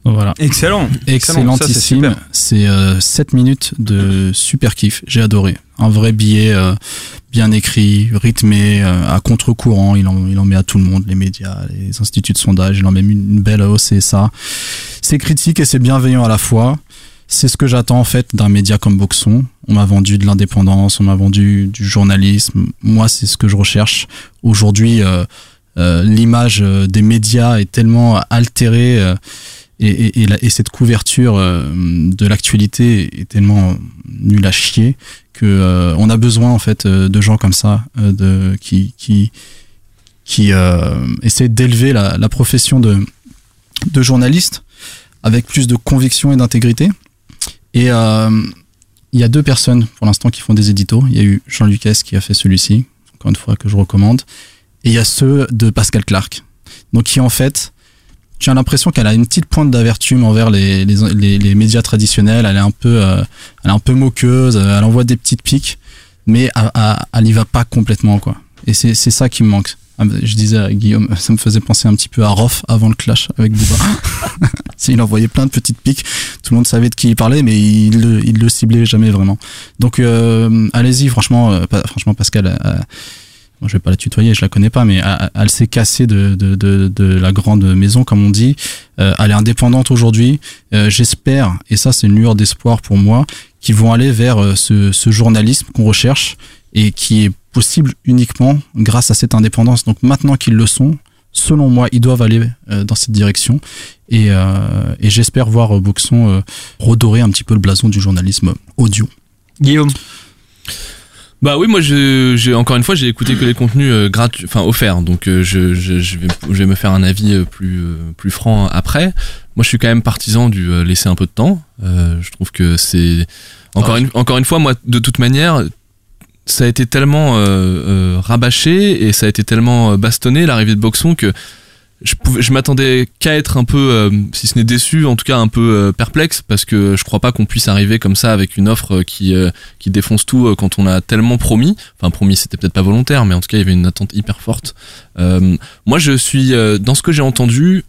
Voilà. Excellent. Excellentissime. C'est euh, 7 minutes de super kiff. J'ai adoré. Un vrai billet euh, bien écrit, rythmé, euh, à contre-courant. Il en, il en met à tout le monde, les médias, les instituts de sondage. Il en met une belle hausse et ça. C'est critique et c'est bienveillant à la fois. C'est ce que j'attends en fait d'un média comme Boxon. On m'a vendu de l'indépendance, on m'a vendu du journalisme. Moi, c'est ce que je recherche. Aujourd'hui, euh, euh, l'image euh, des médias est tellement altérée euh, et, cette couverture euh, de l'actualité est tellement nulle à chier que euh, on a besoin en fait euh, de gens comme ça de qui qui essaient d'élever la, profession de de journaliste avec plus de conviction et d'intégrité. Et il y a deux personnes pour l'instant qui font des éditos. Il y a eu Jean Lucas qui a fait celui-ci encore une fois que je recommande et il y a ceux de Pascal Clark. Donc qui en fait, tu as l'impression qu'elle a une petite pointe d'avertume envers les, les, les, les, médias traditionnels. Elle est un peu, euh, elle est un peu moqueuse. Elle envoie des petites piques, mais elle, elle y va pas complètement quoi. Et c'est c'est ça qui me manque. Je disais à Guillaume, ça me faisait penser un petit peu à Roth avant le clash avec Bouba. il envoyait plein de petites piques. Tout le monde savait de qui il parlait, mais il le, il le ciblait jamais vraiment. Donc euh, allez-y, franchement, euh, franchement Pascal. Euh, Bon, je vais pas la tutoyer, je la connais pas, mais elle, s'est cassée de, de, de, la grande maison, comme on dit. Euh, elle est indépendante aujourd'hui. Euh, J'espère, et ça c'est une lueur d'espoir pour moi, qu'ils vont aller vers ce, ce journalisme qu'on recherche et qui est possible uniquement grâce à cette indépendance. Donc maintenant qu'ils le sont, selon moi, ils doivent aller euh, dans cette direction. Et, euh, et j'espère voir Boxon redorer un petit peu le blason du journalisme audio. Guillaume? Bah oui, moi j'ai encore une fois j'ai écouté que les contenus euh, gratuits, enfin offerts, donc euh, je, je, je, vais, je vais me faire un avis euh, plus plus franc après. Moi je suis quand même partisan du laisser un peu de temps. je trouve que c'est encore une encore une fois moi de toute manière ça a été tellement rabâché et ça a été tellement bastonné l'arrivée de Boxon que je, pouvais, je m'attendais qu'à être un peu, euh, si ce n'est déçu, en tout cas un peu euh, perplexe, parce que je crois pas qu'on puisse arriver comme ça avec une offre euh, qui qui défonce tout quand on a tellement promis. Enfin promis, c'était peut-être pas volontaire, mais en tout cas il y avait une attente hyper forte. moi, je suis dans ce que j'ai entendu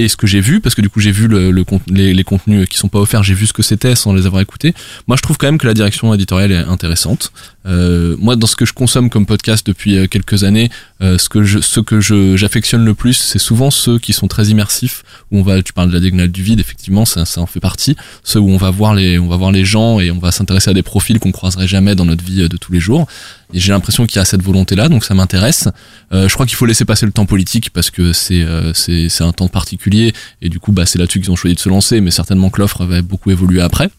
et ce que j'ai vu, parce que du coup j'ai vu le, les, les, contenus qui sont pas offerts, j'ai vu ce que c'était sans les avoir écoutés. Moi, je trouve quand même que la direction éditoriale est intéressante. Euh, moi, dans ce que je consomme comme podcast depuis euh, quelques années, euh, ce que je, ce que je, j'affectionne le plus, c'est souvent ceux qui sont très immersifs, où on va, tu parles de la diagonale du vide, effectivement, ça, ça en fait partie. Ceux où on va voir les, on va voir les gens et on va s'intéresser à des profils qu'on croiserait jamais dans notre vie de tous les jours. Et j'ai l'impression qu'il y a cette volonté-là, donc ça m'intéresse. Euh, je crois qu'il faut laisser passer le temps politique parce que c'est euh, c'est c'est un temps particulier et du coup bah c'est là-dessus qu'ils ont choisi de se lancer, mais certainement que l'offre va beaucoup évoluer après.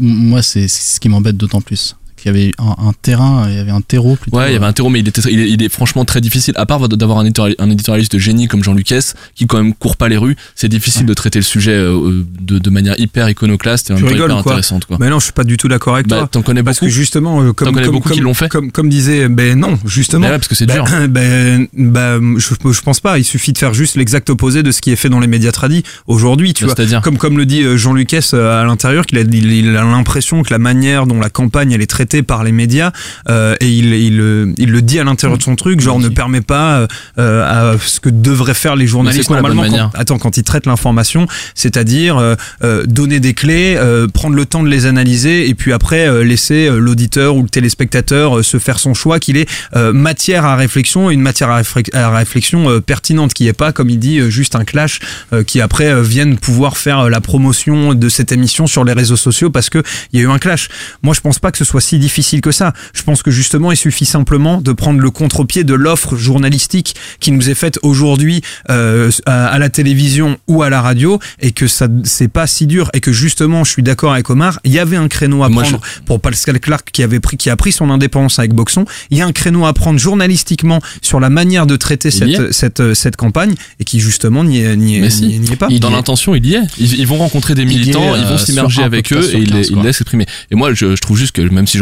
Moi, c'est ce qui m'embête d'autant plus il y avait un, terrain, il y avait un terreau plutôt. Ouais, il y avait un terreau, mais il, était, il, est, franchement très difficile. À part d'avoir un, un éditorialiste de génie comme Jean Lucas, qui quand même court pas les rues, c'est difficile de traiter le sujet euh, de, de, manière hyper iconoclaste et hyper intéressante. Quoi. Mais non, je suis pas du tout d'accord avec bah, toi. T'en connais parce beaucoup. que justement, euh, comme, comme, beaucoup qui l'ont fait. Comme, comme, disait, ben non, justement. ouais, parce que c'est dur. Ben, ben, je, je pense pas. Il suffit de faire juste l'exact opposé de ce qui est fait dans les médias tradis aujourd'hui. Tu vois, comme comme le dit euh, Jean Lucas à l'intérieur, qu'il a, il a l'impression que la manière dont la campagne elle est traitée par les médias euh, et il, il, il, le dit à l'intérieur de son truc, genre ne permet pas euh, à ce que devraient faire les journalistes normalement. Quand, attends, quand ils traitent l'information, c'est-à-dire euh, donner des clés, prendre le temps de les analyser et puis après laisser l'auditeur ou le téléspectateur se faire son choix, qu'il est matière à réflexion, une matière à, réflexion pertinente, qui est pas, comme il dit, juste un clash qui après viennent pouvoir faire la promotion de cette émission sur les réseaux sociaux parce que il y a eu un clash. Moi, je pense pas que ce soit si difficile que ça. Je pense que justement, il suffit simplement de prendre le contre-pied de l'offre journalistique qui nous est faite aujourd'hui euh, à, la télévision ou à la radio et que ça c'est pas si dur et que justement, je suis d'accord avec Omar, il y avait un créneau à prendre pour Pascal Clark qui avait pris qui a pris son indépendance avec Boxon. Il y a un créneau à prendre journalistiquement sur la manière de traiter cette, cette, cette campagne et qui justement n'y est, n'y est, pas. Dans l'intention, il y est. Ils, vont rencontrer des militants, ils vont euh, s'immerger avec eux et ils, les laissent exprimer. Et moi, je, je trouve juste que même si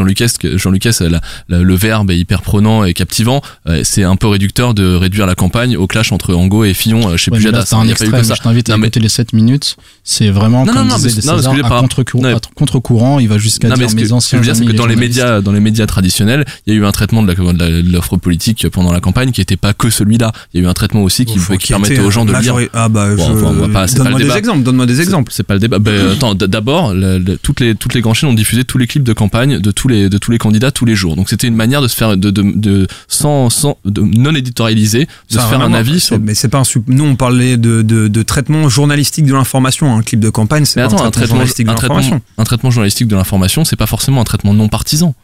Jean Lucas le verbe est hyper prenant et captivant, euh, c'est un peu réducteur de réduire la campagne au clash entre Ango et Fillon euh, chez ouais, Pujada. C'est un extrême, je t'invite à écouter les 7 minutes. C'est vraiment, comme non, disait non, César, à contre-courant, il va jusqu'à dire ce mes anciens je veux dire, c'est que dans les médias, dans les médias traditionnels, il y a eu un traitement de l'offre politique pendant la campagne qui était pas que celui-là. Il y a eu un traitement aussi qui, qui permettait aux gens de lire. Ah bah, donne-moi des exemples, donne-moi des exemples. C'est pas le débat. Ben, attends, d'abord, toutes les toutes les grandes chaînes ont diffusé tous les clips de campagne de tous les de tous les candidats tous les jours. Donc c'était une manière de se faire de, de, de sans, sans de non éditorialisé, de se faire un avis sur. Mais c'est pas un nous on parlait de, de, traitement journalistique de l'information. Un clip de campagne, c'est pas un, traitement, journalistique de l'information. Un traitement journalistique de l'information, c'est pas forcément un traitement non partisan.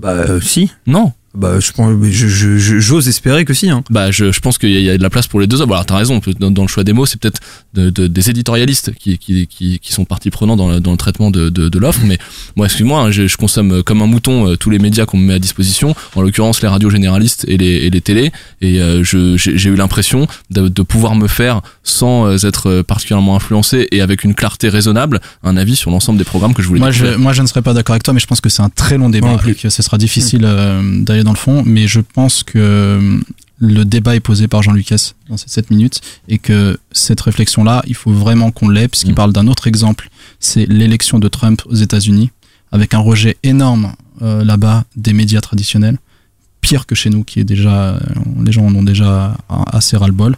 Bah euh, si. Non. Bah, je pense, j'ose je, espérer que si. Hein. Bah, je, je pense qu'il y, a de la place pour les deux hommes. Alors, t'as raison. Dans, dans, le choix des mots, c'est peut-être de, de, des éditorialistes qui, qui, qui, qui, sont partie prenants dans, dans le traitement de, de, de l'offre. Mais moi, excuse-moi, hein, je, je, consomme comme un mouton euh, tous les médias qu'on me met à disposition. En l'occurrence, les radios généralistes et les, et les télés. Et euh, j'ai eu l'impression de, de, pouvoir me faire, sans euh, être particulièrement influencé et avec une clarté raisonnable, un avis sur l'ensemble des programmes que je voulais. Moi, je, moi, je ne serais pas d'accord avec toi, mais je pense que c'est un très long débat et que ce sera difficile d'aller dans le fond, mais je pense que le débat est posé par Jean Lucas dans ces 7 minutes et que cette réflexion-là, il faut vraiment qu'on l'ait, puisqu'il mm. parle d'un autre exemple, c'est l'élection de Trump aux États-Unis, avec un rejet énorme euh, là-bas des médias traditionnels, pire que chez nous, qui est déjà, les gens en ont déjà assez ras-le-bol.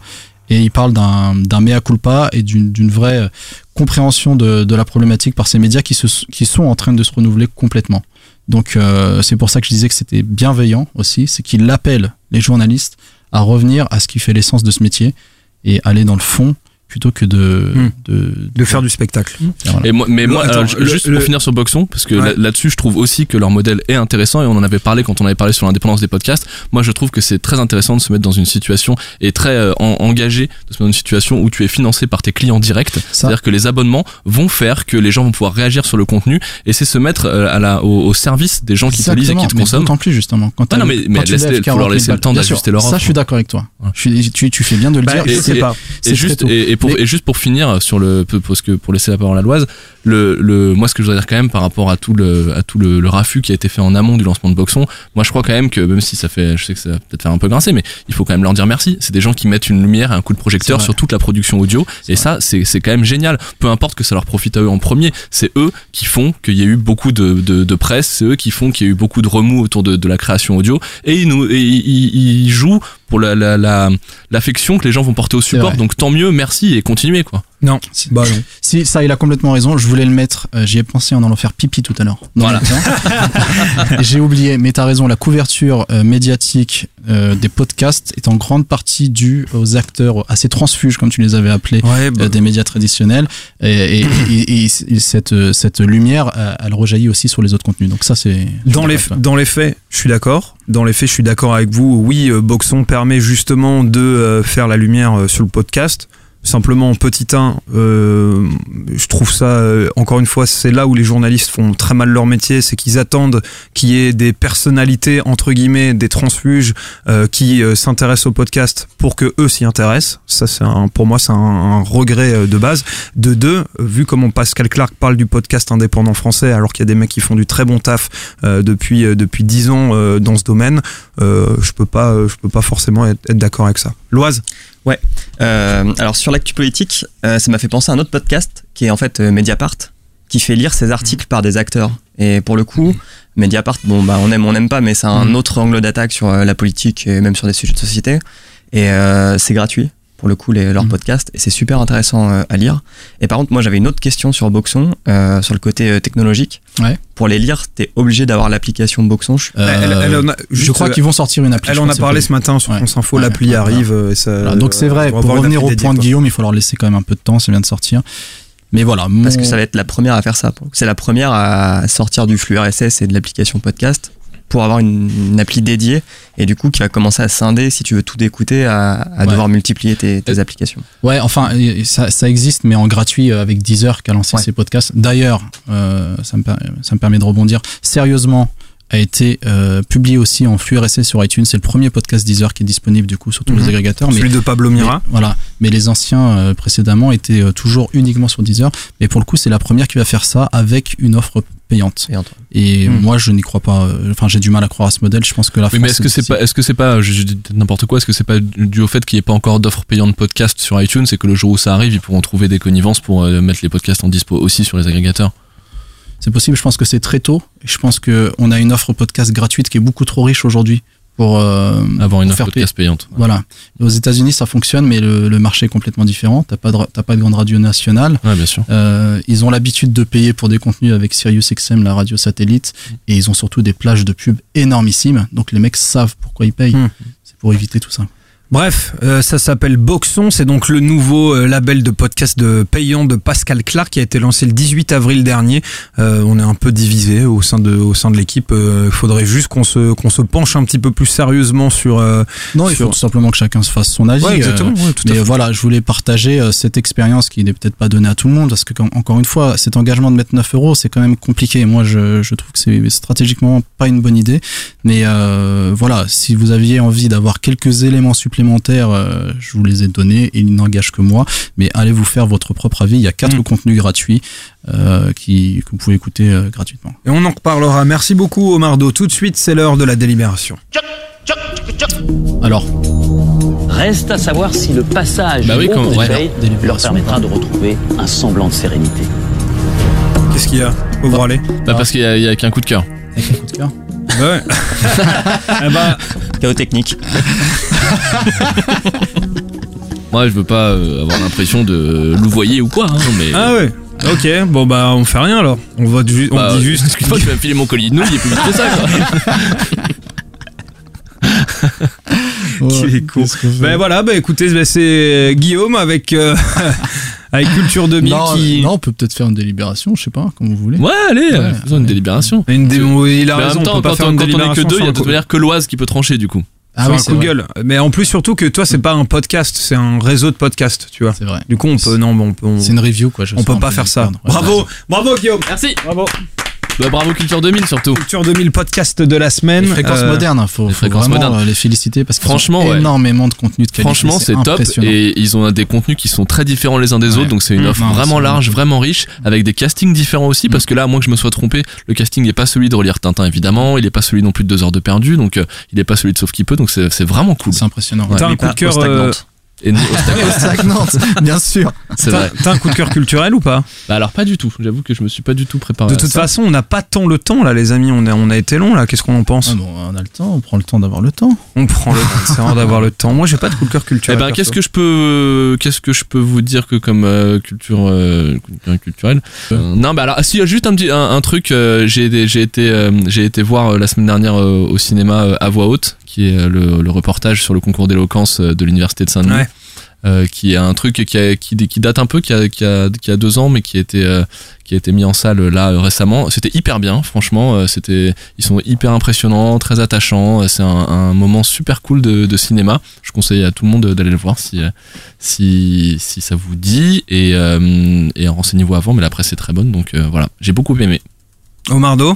Et il parle d'un mea culpa et d'une vraie compréhension de, de, la problématique par ces médias qui, se, qui sont en train de se renouveler complètement. Donc euh, c'est pour ça que je disais que c'était bienveillant aussi, c'est qu'il appelle les journalistes à revenir à ce qui fait l'essence de ce métier et aller dans le fond plutôt que de Hmm. de, De faire du spectacle. voilà. Et moi, mais Le- moi, attends, je- le- juste le- pour finir sur Boxon, parce que Ouais. là-dessus, je trouve aussi que leur modèle est intéressant et on en avait parlé quand on avait parlé sur l'indépendance des podcasts. Moi, je trouve que c'est très intéressant de se mettre dans une situation et très euh, en- engagé de se mettre dans une situation où tu es financé par tes clients directs. C'est-à-dire que les abonnements vont faire que les gens vont pouvoir réagir sur le contenu et c'est se mettre euh, à la, au, au service des gens qui te lisent et qui te consomment. Plus justement quand Ah non, mais- mais quand tu laisse-les- lèves faut leur 40 000 laisser le temps d'ajuster leur Ça, offre. je suis d'accord avec toi. Je suis- tu, tu fais bien de le Bah, dire. c'est- juste, et pour, Mais- et juste pour finir sur le, parce que pour laisser la parole à Loise, le, le, moi ce que je voudrais dire quand même par rapport à tout le, à tout le, le raffut qui a été fait en amont du lancement de Boxon, moi je crois quand même que même si ça fait, je sais que ça va peut-être faire un peu grincer, mais il faut quand même leur dire merci. C'est des gens qui mettent une lumière et un coup de projecteur sur toute la production audio, et ça c'est, c'est quand même génial. Peu importe que ça leur profite à eux en premier, c'est eux qui font qu'il y a eu beaucoup de, de, de presse, c'est eux qui font qu'il y a eu beaucoup de remous autour de, de la création audio, et ils nous, et ils- ils jouent pour la, la, la, l'affection que les gens vont porter au support. Donc tant mieux, merci et continuez quoi. Non, bah non. Si ça, il a complètement raison. Je voulais le mettre. euh, J'y ai pensé en allant faire pipi tout à l'heure. Voilà. J'ai oublié, mais t'as raison. La couverture euh, médiatique euh, des podcasts est en grande partie due aux acteurs, à ces transfuges comme tu les avais appelés, Ouais, bah, des médias traditionnels. Et, et- et- et- et cette cette lumière, elle rejaillit aussi sur les autres contenus. Donc ça, c'est Dans les, dans les faits, je suis d'accord. Dans les faits, je suis d'accord avec vous. Oui, Boxon permet justement de faire la lumière sur le podcast. Simplement, petit 1, euh, je trouve ça, euh, encore une fois, c'est là où les journalistes font très mal leur métier, c'est qu'ils attendent qu'il y ait des personnalités, entre guillemets, des transfuges, euh, qui s'intéressent au podcast pour que eux s'y intéressent. Ça, c'est un, pour moi, c'est un, regret de base. De deux, vu comment Pascal Clark parle du podcast indépendant français, alors qu'il y a des mecs qui font du très bon taf depuis depuis dix ans dans ce domaine, je peux pas je peux pas forcément être, être d'accord avec ça. Loise, Euh, alors sur l'actu politique, euh, ça m'a fait penser à un autre podcast qui est en fait euh, Mediapart, qui fait lire ses articles par des acteurs. Et pour le coup, Mediapart, bon bah on aime, on n'aime pas, mais c'est un Mhm. autre angle d'attaque sur la politique et même sur des sujets de société. Et euh, c'est gratuit pour le coup les, leur Mhm. podcast et c'est super intéressant euh, à lire. Et par contre, moi j'avais une autre question sur Boxon, euh, sur le côté euh, technologique. Ouais. Pour les lire, t'es obligé d'avoir l'application Boxon. Je- Euh, Elle- elle en a- je crois euh, qu'ils vont sortir une appli. elle en a parlé ce matin sur Ouais. France Info, Ouais, l'appli ouais, arrive. et ça- Voilà, donc c'est vrai, pour revenir au point de. Guillaume, il faut leur laisser quand même un peu de temps, ça vient de sortir. Mais voilà, Parce que ça va être la première à faire ça. C'est la première à sortir du flux RSS et de l'application podcast pour avoir une, une appli dédiée et du coup qui va commencer à scinder si tu veux tout écouter à, à Ouais. devoir multiplier tes, tes applications. Ouais, enfin, et- ça, ça existe, mais en gratuit euh, avec Deezer qui a lancé Ouais. ses podcasts. D'ailleurs, euh, ça, me ça me permet de rebondir. Sérieusement, a été euh, publié aussi en flux RSS sur iTunes. C'est le premier podcast Deezer qui est disponible du coup sur tous Mhm. les agrégateurs. Celui de Pablo Mira. mais- voilà. Mais les anciens euh, précédemment étaient euh, toujours uniquement sur Deezer. Mais pour le coup, c'est la première qui va faire ça avec une offre payante. Payante, Et Mhm. moi, je n'y crois pas. euh, Enfin, j'ai du mal à croire à ce modèle. Je pense que la Oui, France. mais est-ce que c'est pas, est-ce que c'est pas, je, je dis n'importe quoi, est-ce que c'est pas dû au fait qu'il n'y ait pas encore d'offres payantes de podcast sur iTunes et que le jour où ça arrive, ils pourront trouver des connivences pour euh, mettre les podcasts en dispo aussi sur les agrégateurs? C'est possible, je pense que c'est très tôt. Et je pense qu'on a une offre podcast gratuite qui est beaucoup trop riche aujourd'hui pour euh, Avoir une offre payante. Voilà. Aux États-Unis, ça fonctionne, mais le, le marché est complètement différent. T'as pas de, pas grande radio nationale. Ouais, bien sûr. Euh, ils ont l'habitude de payer pour des contenus avec SiriusXM, la radio satellite, et ils ont surtout des plages de pub énormissimes. Donc les mecs savent pourquoi ils payent. Hmm. C'est pour éviter tout ça. Bref, euh, ça s'appelle Boxon, c'est donc le nouveau euh, label de podcast de payant de Pascal Clark qui a été lancé le 18 avril dernier. Euh, on est un peu divisé au sein de au sein de l'équipe. Il faudrait juste qu'on se qu'on se penche un petit peu plus sérieusement sur. Non, il sur- faut tout simplement que chacun se fasse son avis. Ouais, exactement. ouais, tout à fait. voilà, je voulais partager cette expérience qui n'est peut-être pas donnée à tout le monde, parce que quand- encore une fois, cet engagement de mettre 9 euros, c'est quand même compliqué. Moi, je, je trouve que c'est stratégiquement pas une bonne idée. Mais voilà, si vous aviez envie d'avoir quelques éléments supplémentaires, euh, je vous les ai donnés. et Ils n'engagent que moi. Mais allez vous faire votre propre avis. Il y a quatre Mm. contenus gratuits euh, qui, que vous pouvez écouter euh, gratuitement. Et on en reparlera. Merci beaucoup Omardo. Tout de suite, c'est l'heure de la délibération. Alors, Reste à savoir si le passage Bah oui, au ouais. Leur permettra de retrouver un semblant de sérénité. Qu'est-ce qu'il y a? Pauvre aller. Bah, parce qu'il y a, y a qu'un coup de cœur. avec un coup de cœur? Bah ouais. Bah, Chaos technique. Moi, je veux pas euh, avoir l'impression de louvoyer ou quoi, hein, mais. ah ouais. Ok, bon bah on fait rien alors. On va ju- on Bah, dit juste. Excuse-moi, tu vas me filer mon colis de nouilles et plus vite que ça, quoi. Qu'il est con. qu'est-ce qu'on fait Ben voilà, bah écoutez, ben c'est Guillaume avec euh, avec Culture 2000 non, qui non, on peut peut-être faire une délibération, je sais pas, comme vous voulez. Ouais, allez, Ouais, euh, faisons une délibération. une démo, il a Mais en raison, même on temps, peut pas quand, faire on, une quand on est que délibération deux, il y a un de toute coup- manière que l'Oise qui peut trancher du coup. Ah oui, un coup de gueule. Mais en plus surtout que toi c'est pas un podcast, c'est un réseau de podcasts, tu vois. C'est vrai. Du coup on peut non, bon, on peut on, C'est une review, quoi. je on peut un pas faire ça. perdre. Ouais, Bravo, bravo Guillaume. Merci. Bravo. Bah, bravo Culture 2000 surtout. Culture 2000 podcast de la semaine. Les fréquences Euh, modernes, il faut, les faut fréquences vraiment modernes. euh, les féliciter parce qu'ils Franchement, ont ouais. énormément de contenu de qualité. Franchement, c'est top et ils ont des contenus qui sont très différents les uns des Ouais. autres, donc c'est une Mmh, offre non, vraiment large, vraiment riche, avec des castings différents aussi, parce que là, à moins que je me sois trompé, le casting n'est pas celui de relire Tintin évidemment, il n'est pas celui non plus de deux heures de perdu, donc euh, il n'est pas celui de Sauf qui peut, donc c'est vraiment cool. C'est impressionnant. T'as un coup de cœur, euh. Et nous, Stagnante, bien sûr. c'est T'as vrai. t'as un coup de cœur culturel ou pas? Bah alors pas du tout. J'avoue que je me suis pas du tout préparé. De à toute ça. façon, on n'a pas tant le temps là, les amis. On a, on a été long là. Qu'est-ce qu'on en pense? Ah bon, on a le temps, on prend le temps d'avoir le temps. On prend le temps. C'est rare d'avoir le temps. Moi, j'ai pas de coup de cœur Eh culturel. ben, perso. qu'est-ce que je peux, qu'est-ce que je peux vous dire que comme euh, culture, euh, culture culturelle? Euh, Non, bah alors, ah, si, il y a juste un petit, un, un truc. euh, j'ai, j'ai été, euh, j'ai été voir euh, la semaine dernière euh, au cinéma euh, à voix haute, qui est euh, le, le reportage sur le concours d'éloquence euh, de l'université de Saint-Denis. Ouais. euh, qui est un truc qui, a, qui, qui date un peu, qui a, qui, a, qui a deux ans, mais qui a été, euh, qui a été mis en salle là euh, récemment. C'était hyper bien, franchement. euh, C'était, ils sont hyper impressionnants, très attachants. C'est un, un moment super cool de, de cinéma. Je conseille à tout le monde d'aller le voir si, si, si ça vous dit. Et, euh, et renseignez-vous avant, mais la presse est très bonne. Donc euh, voilà, j'ai beaucoup aimé. Omardo?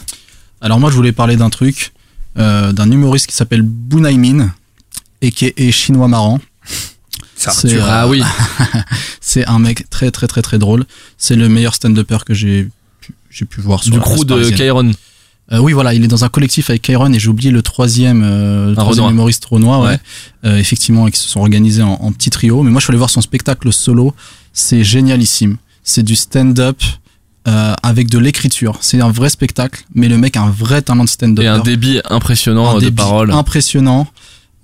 Alors moi, je voulais parler d'un truc, euh, d'un humoriste qui s'appelle Bunaimin et qui est chinois marrant. C'est, euh, Ah oui, c'est un mec très très très très drôle. C'est le meilleur stand-upper que j'ai pu, j'ai pu voir sur du crew de. Kairon. Euh, oui, voilà, il est dans un collectif avec Kairon et j'ai oublié le troisième, euh, le troisième Renoir. humoriste Renoir, ouais. Ouais. Euh, effectivement, et qui se sont organisés en, en petit trio. Mais moi, je suis allé voir son spectacle solo. C'est génialissime. C'est du stand-up euh, avec de l'écriture. C'est un vrai spectacle, mais le mec a un vrai talent de stand-up. Et un débit impressionnant Un de débit paroles. impressionnant.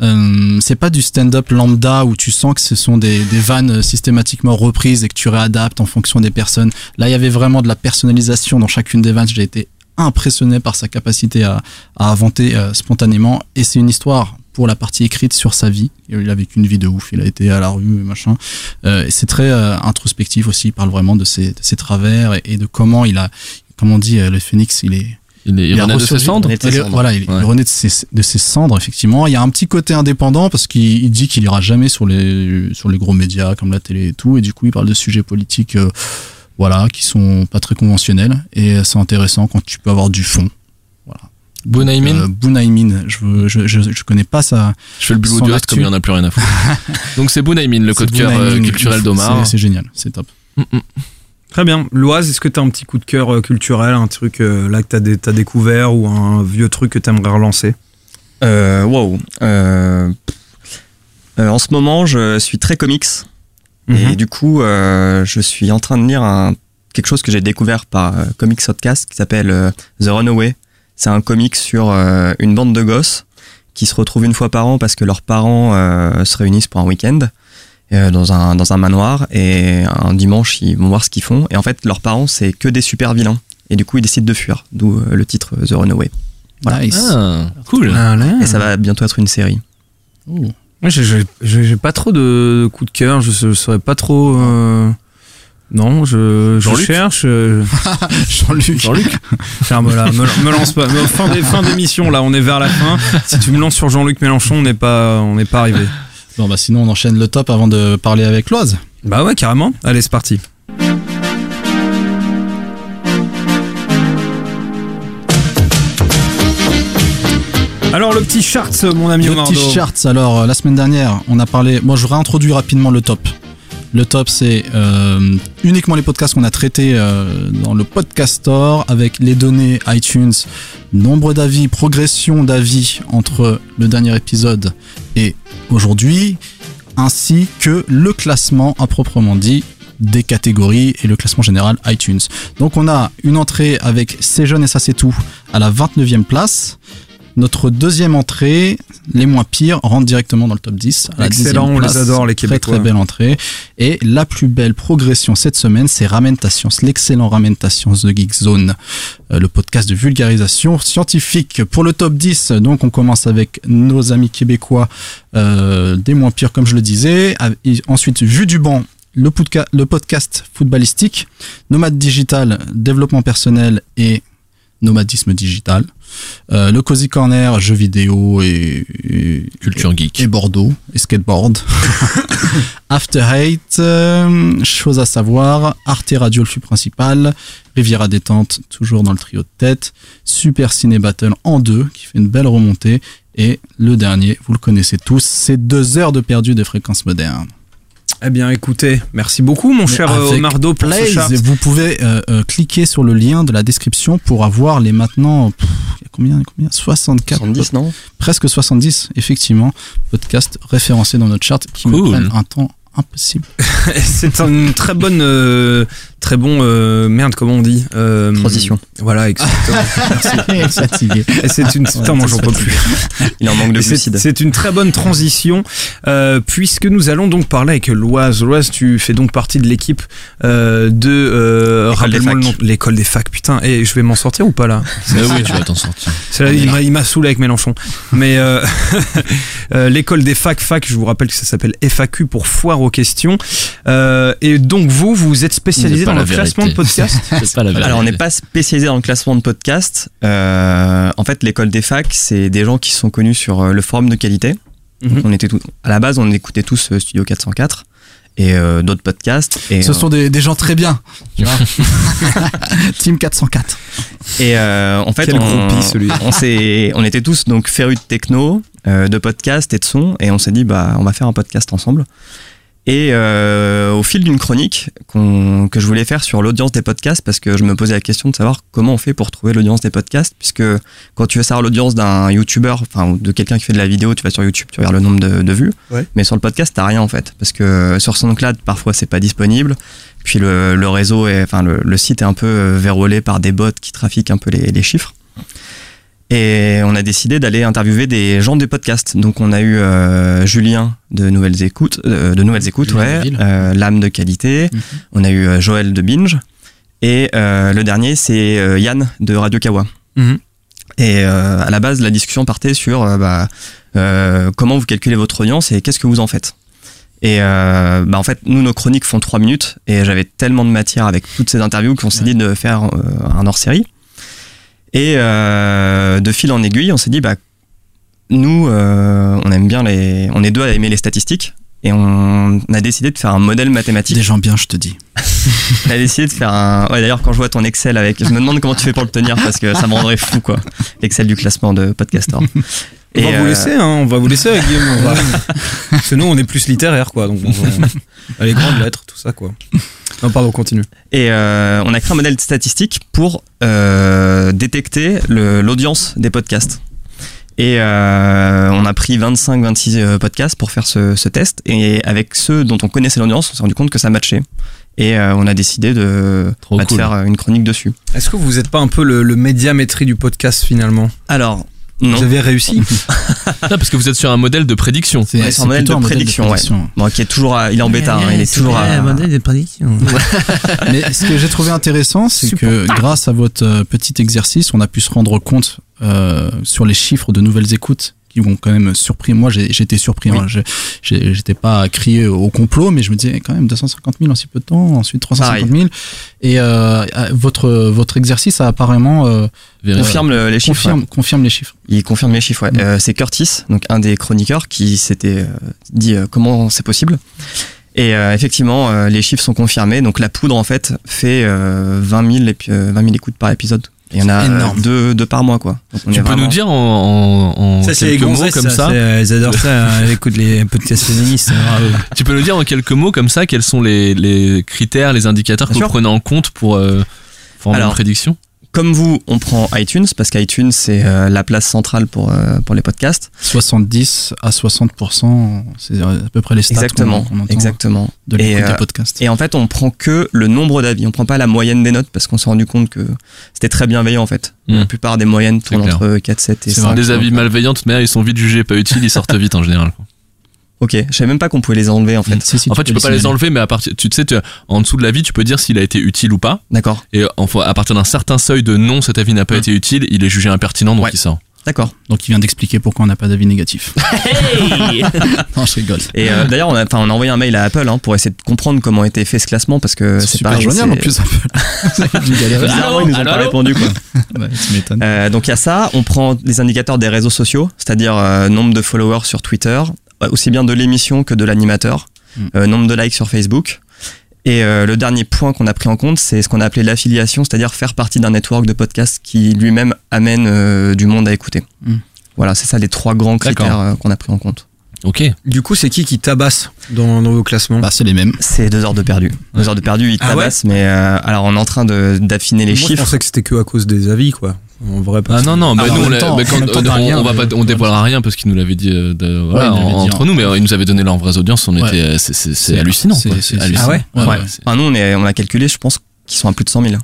Euh, c'est pas du stand-up lambda où tu sens que ce sont des, des vannes systématiquement reprises et que tu réadaptes en fonction des personnes. Là, il y avait vraiment de la personnalisation dans chacune des vannes. J'ai été impressionné par sa capacité à, à inventer euh, spontanément. Et c'est une histoire pour la partie écrite sur sa vie. Il a vécu une vie de ouf. Il a été à la rue, machin. Euh, et c'est très euh, introspectif aussi. Il parle vraiment de ses, de ses travers et, et de comment il a, comme on dit, euh, le phénix, il est Il, est, il renaît de ses cendres. Il voilà, il, Ouais. renaît de ses, de ses cendres, effectivement. Il y a un petit côté indépendant parce qu'il il dit qu'il ira jamais sur les, sur les gros médias comme la télé et tout. Et du coup, il parle de sujets politiques, euh, voilà, qui sont pas très conventionnels. Et c'est intéressant quand tu peux avoir du fond. Bunaimin. Euh, Bunaimin, je, je, je, je connais pas ça. Je fais le bulot son du reste comme il y en a plus rien à foutre. Donc c'est Bunaimin, le code cœur euh, culturel d'Omar. C'est- C'est génial, c'est top. Mm, mm. Très bien. Loise, est-ce que tu as un petit coup de cœur euh, culturel, un truc euh, là que tu as, as découvert ou un vieux truc que tu aimerais relancer? Euh, wow. Euh, euh, en ce moment, je suis très comics. Et Mhm. du coup, euh, je suis en train de lire un, quelque chose que j'ai découvert par euh, Comics Podcast qui s'appelle euh, The Runaway. C'est un comic sur euh, une bande de gosses qui se retrouvent une fois par an parce que leurs parents euh, se réunissent pour un week-end euh, dans, un, dans un manoir et un dimanche ils vont voir ce qu'ils font. Et en fait, leurs parents, c'est que des super vilains. Et du coup, ils décident de fuir, d'où euh, le titre The Runaway. Voilà. Nice. Ah, cool. Ah, là. Et ça va bientôt être une série. Oh. Moi, j'ai- pas trop de coup de cœur. Je, je saurais pas trop. euh, Non, je, je cherche. euh, Jean-Luc. Jean-Luc Tiens, me, me, lance pas. Me- Fin des- fin d'émission, là, on est vers la fin. Si tu me lances sur Jean-Luc Mélenchon, on n'est pas, on n'est pas arrivé. Bon, bah, sinon, on enchaîne le top avant de parler avec Loise. Bah ouais, carrément. Allez, c'est parti. Alors, le petit chart, mon ami Le petit charts, alors euh, la semaine dernière, on a parlé. Moi, je réintroduis rapidement le top. Le top, c'est euh, uniquement les podcasts qu'on a traités euh, dans le podcast store avec les données iTunes, nombre d'avis, progression d'avis entre le dernier épisode et aujourd'hui, ainsi que le classement à proprement dit des catégories et le classement général iTunes. Donc on a une entrée avec C'est jeune et ça c'est tout à la 29e place. Notre deuxième entrée, les moins pires, rentrent directement dans le top 10. à la Excellent, on les adore, les Très Québécois. très belle entrée. Et la plus belle progression cette semaine, c'est Ramen ta science, l'excellent Ramen ta science de Geek Zone, euh, le podcast de vulgarisation scientifique. Pour le top 10, donc on commence avec nos amis québécois euh, des moins pires, comme je le disais. Et Ensuite, Vue du banc, le, podca- le podcast footballistique, Nomade Digital, développement personnel et nomadisme digital. Euh, le Cozy Corner, jeux vidéo et, et- Culture geek. et Bordeaux et skateboard. After Hate, euh, chose à savoir, Arte Radio le flux principal, Riviera détente toujours dans le trio de tête, Super Ciné Battle en deux qui fait une belle remontée et le dernier, vous le connaissez tous, c'est deux heures de perdu des fréquences modernes. Eh bien, écoutez, merci beaucoup, mon cher euh, Omardo, pour ce Blaze, chart. Vous pouvez euh, euh, cliquer sur le lien de la description pour avoir les maintenant pff, il y a combien, combien? 64 70, non? Presque 70 effectivement podcasts référencés dans notre chart qui me prennent un temps impossible. C'est une très bonne, euh, très bon, euh, merde, comment on dit Euh, Transition. Voilà, exactement. Merci. Fatigué. Et c'est une, putain, moi j'en peux plus. Il en manque de glucides. C'est une très bonne transition euh, puisque nous allons donc parler avec Loise. Loise, tu fais donc partie de l'équipe euh, de euh, L'école des rappelle-moi le nom- facs. l'école des facs. Putain, et je vais m'en sortir ou pas là? Oui, tu vas t'en sortir. C'est là, il m'a- saoulé avec Mélenchon. Mais euh, l'école des facs, fac, je vous rappelle que ça s'appelle FAQ pour foire aux questions. Euh, et donc vous, vous êtes spécialisé pas dans le la classement de podcast. Pas la. Alors, on n'est pas spécialisé dans le classement de podcast. Euh, en fait, l'école des facs, c'est des gens qui sont connus sur euh, le forum de qualité. Mhm. On était tout, à la base, on écoutait tous euh, Studio 404 et euh, d'autres podcasts. Et, Ce sont des, des gens très bien. Tu vois Team 404. Et euh, en fait, Quel on, groupie, celui. on, s'est- on était tous donc férus de techno, euh, de podcast et de son, et on s'est dit bah on va faire un podcast ensemble. Et euh, au fil d'une chronique que je voulais faire sur l'audience des podcasts, parce que je me posais la question de savoir comment on fait pour trouver l'audience des podcasts, puisque quand tu veux savoir l'audience d'un YouTuber, enfin ou de quelqu'un qui fait de la vidéo, tu vas sur YouTube, tu regardes le nombre de, de vues, Ouais. mais sur le podcast t'as rien en fait, parce que sur SoundCloud parfois c'est pas disponible, puis le, le réseau est, enfin le, le site est un peu euh, verrouillé par des bots qui trafiquent un peu les, les chiffres. Et on a décidé d'aller interviewer des gens des podcasts. Donc on a eu euh, Julien de Nouvelles Écoutes, euh, de Nouvelles Écoutes, Julien ouais, Deville. euh, l'âme de qualité. Mhm. On a eu Joël de Binge et le dernier c'est Yann de Radio Kawa. Mhm. Et à la base la discussion partait sur bah, comment vous calculez votre audience et qu'est-ce que vous en faites. Et euh, bah en fait, nous, nos chroniques font trois minutes et j'avais tellement de matière avec toutes ces interviews qu'on s'est dit de faire euh, un hors-série. Et euh, de fil en aiguille, on s'est dit, bah, nous, euh, on aime bien les. On est deux à aimer les statistiques. Et on a décidé de faire un modèle mathématique. Des gens bien, je te dis. On a décidé de faire un. Ouais, d'ailleurs, quand je vois ton Excel avec. Je me demande comment tu fais pour le tenir parce que ça me rendrait fou, quoi. L'Excel du classement de Podcaster. On va vous euh, laisser, hein, on va vous laisser avec Guillaume. on va- Parce que nous, on est plus littéraire, quoi. Donc, on va- les grandes lettres, tout ça, quoi. Non, pardon, continue. Et euh, on a créé un modèle statistique pour euh, détecter l'audience des podcasts. Et euh, on a pris 25-26 euh, podcasts pour faire ce, ce test. Et avec ceux dont on connaissait l'audience, on s'est rendu compte que ça matchait. Et euh, on a décidé de, bah, de faire une chronique dessus. Est-ce que vous n'êtes pas un peu le, le médiamétrie du podcast, finalement? Alors, non. Vous avez réussi Ah, parce que vous êtes sur un modèle de prédiction. Ouais, c'est un modèle de prédiction, ouais. Bon, qui est toujours à- il est en bêta, hein, il est toujours à, des prédictions. Mais ce que j'ai trouvé intéressant, c'est que grâce à votre euh, petit exercice, on a pu se rendre compte euh, sur les chiffres de nouvelles écoutes qui m'ont quand même surpris. Moi, été surpris. Oui. hein. J'étais pas à crier au complot, mais je me disais quand même 250 000 en si peu de temps, ensuite 350 000. Et euh, euh, votre votre exercice a apparemment euh, confirme le- les chiffres. confirme, ouais. confirme les chiffres. Il confirme les chiffres, ouais. Mm. Euh, c'est Curtis, donc un des chroniqueurs, qui s'était euh, dit euh, comment c'est possible. Et euh, effectivement, euh, les chiffres sont confirmés. Donc la poudre, en fait, fait euh, 20, 000 épi- euh, 20 000 écoutes par épisode. Il y en a euh, énorme. deux, deux par mois, quoi. Donc, on Tu est peux vraiment- nous dire en, en, en Ça, les quelques mots comme ça, c'est, euh, Ils adorent ça, hein, écoute les podcasts féministes. c'est grave. Tu peux nous dire en quelques mots comme ça quels sont les, les critères, les indicateurs que vous prenez en compte pour euh, former Alors, une prédiction comme vous, on prend iTunes parce qu'iTunes c'est euh, la place centrale pour euh, pour les podcasts. 70 à 60%, c'est à peu près les stats Exactement, qu'on- qu'on entend exactement. de et, l'écoute euh, des podcasts. et en fait, on prend que le nombre d'avis. On prend pas la moyenne des notes parce qu'on s'est rendu compte que c'était très bienveillant en fait. Mm. La plupart des moyennes tournent entre 4, 7 et C'est 5. vrai. Des avis malveillants, mais ils sont vite jugés, pas utiles, ils sortent vite en général. quoi. Ok, je savais même pas qu'on pouvait les enlever en fait. Si, si, En fait, tu peux pas les enlever, mais à partir, tu sais, tu- en dessous de l'avis, tu peux dire s'il a été utile ou pas. D'accord, Et enfin, à partir d'un certain seuil de non, cet avis n'a pas Mm. été utile, il est jugé impertinent, donc Ouais. il sort. d'accord. Donc il vient d'expliquer pourquoi on n'a pas d'avis négatif. non, je rigole. Et euh, d'ailleurs, on a, enfin, on a envoyé un mail à Apple hein, pour essayer de comprendre comment a été fait ce classement parce que C'est pareil, joignable en plus. Bizarrement, ils nous ont Allô, pas allô répondu quoi. Ouais, tu m'étonnes. Euh, donc il y a ça, on prend les indicateurs des réseaux sociaux, c'est-à-dire euh, nombre de followers sur Twitter, aussi bien de l'émission que de l'animateur, Mm. euh, nombre de likes sur Facebook. Et euh, le dernier point qu'on a pris en compte, c'est ce qu'on a appelé l'affiliation, c'est-à-dire faire partie d'un network de podcasts qui lui-même amène euh, du monde à écouter. Mm. Voilà, c'est ça les trois grands critères euh, qu'on a pris en compte. Ok. Du coup, c'est qui qui tabasse dans, dans vos classements Bah, c'est les mêmes. C'est deux heures de perdu. Deux heures de perdu, ils Ah ouais tabassent, mais euh, alors on est en train de- d'affiner les Moi, je chiffres. pensais que c'était que à cause des avis, quoi. En vrai, pas. Ah non, non, bah Ah, nous, on, temps- bah, quand- on, on va pas, on dévoilera rien parce qu'il nous l'avait dit, euh, de, voilà, en- entre nous, mais euh, ils nous avaient donné leurs vraies audiences, on Ouais. était, euh, c'est- hallucinant. c'est- quoi, c'est- c'est hallucinant. Ah ouais Enfin, nous, on, est, on a calculé, je pense qu'ils sont à plus de 100 000.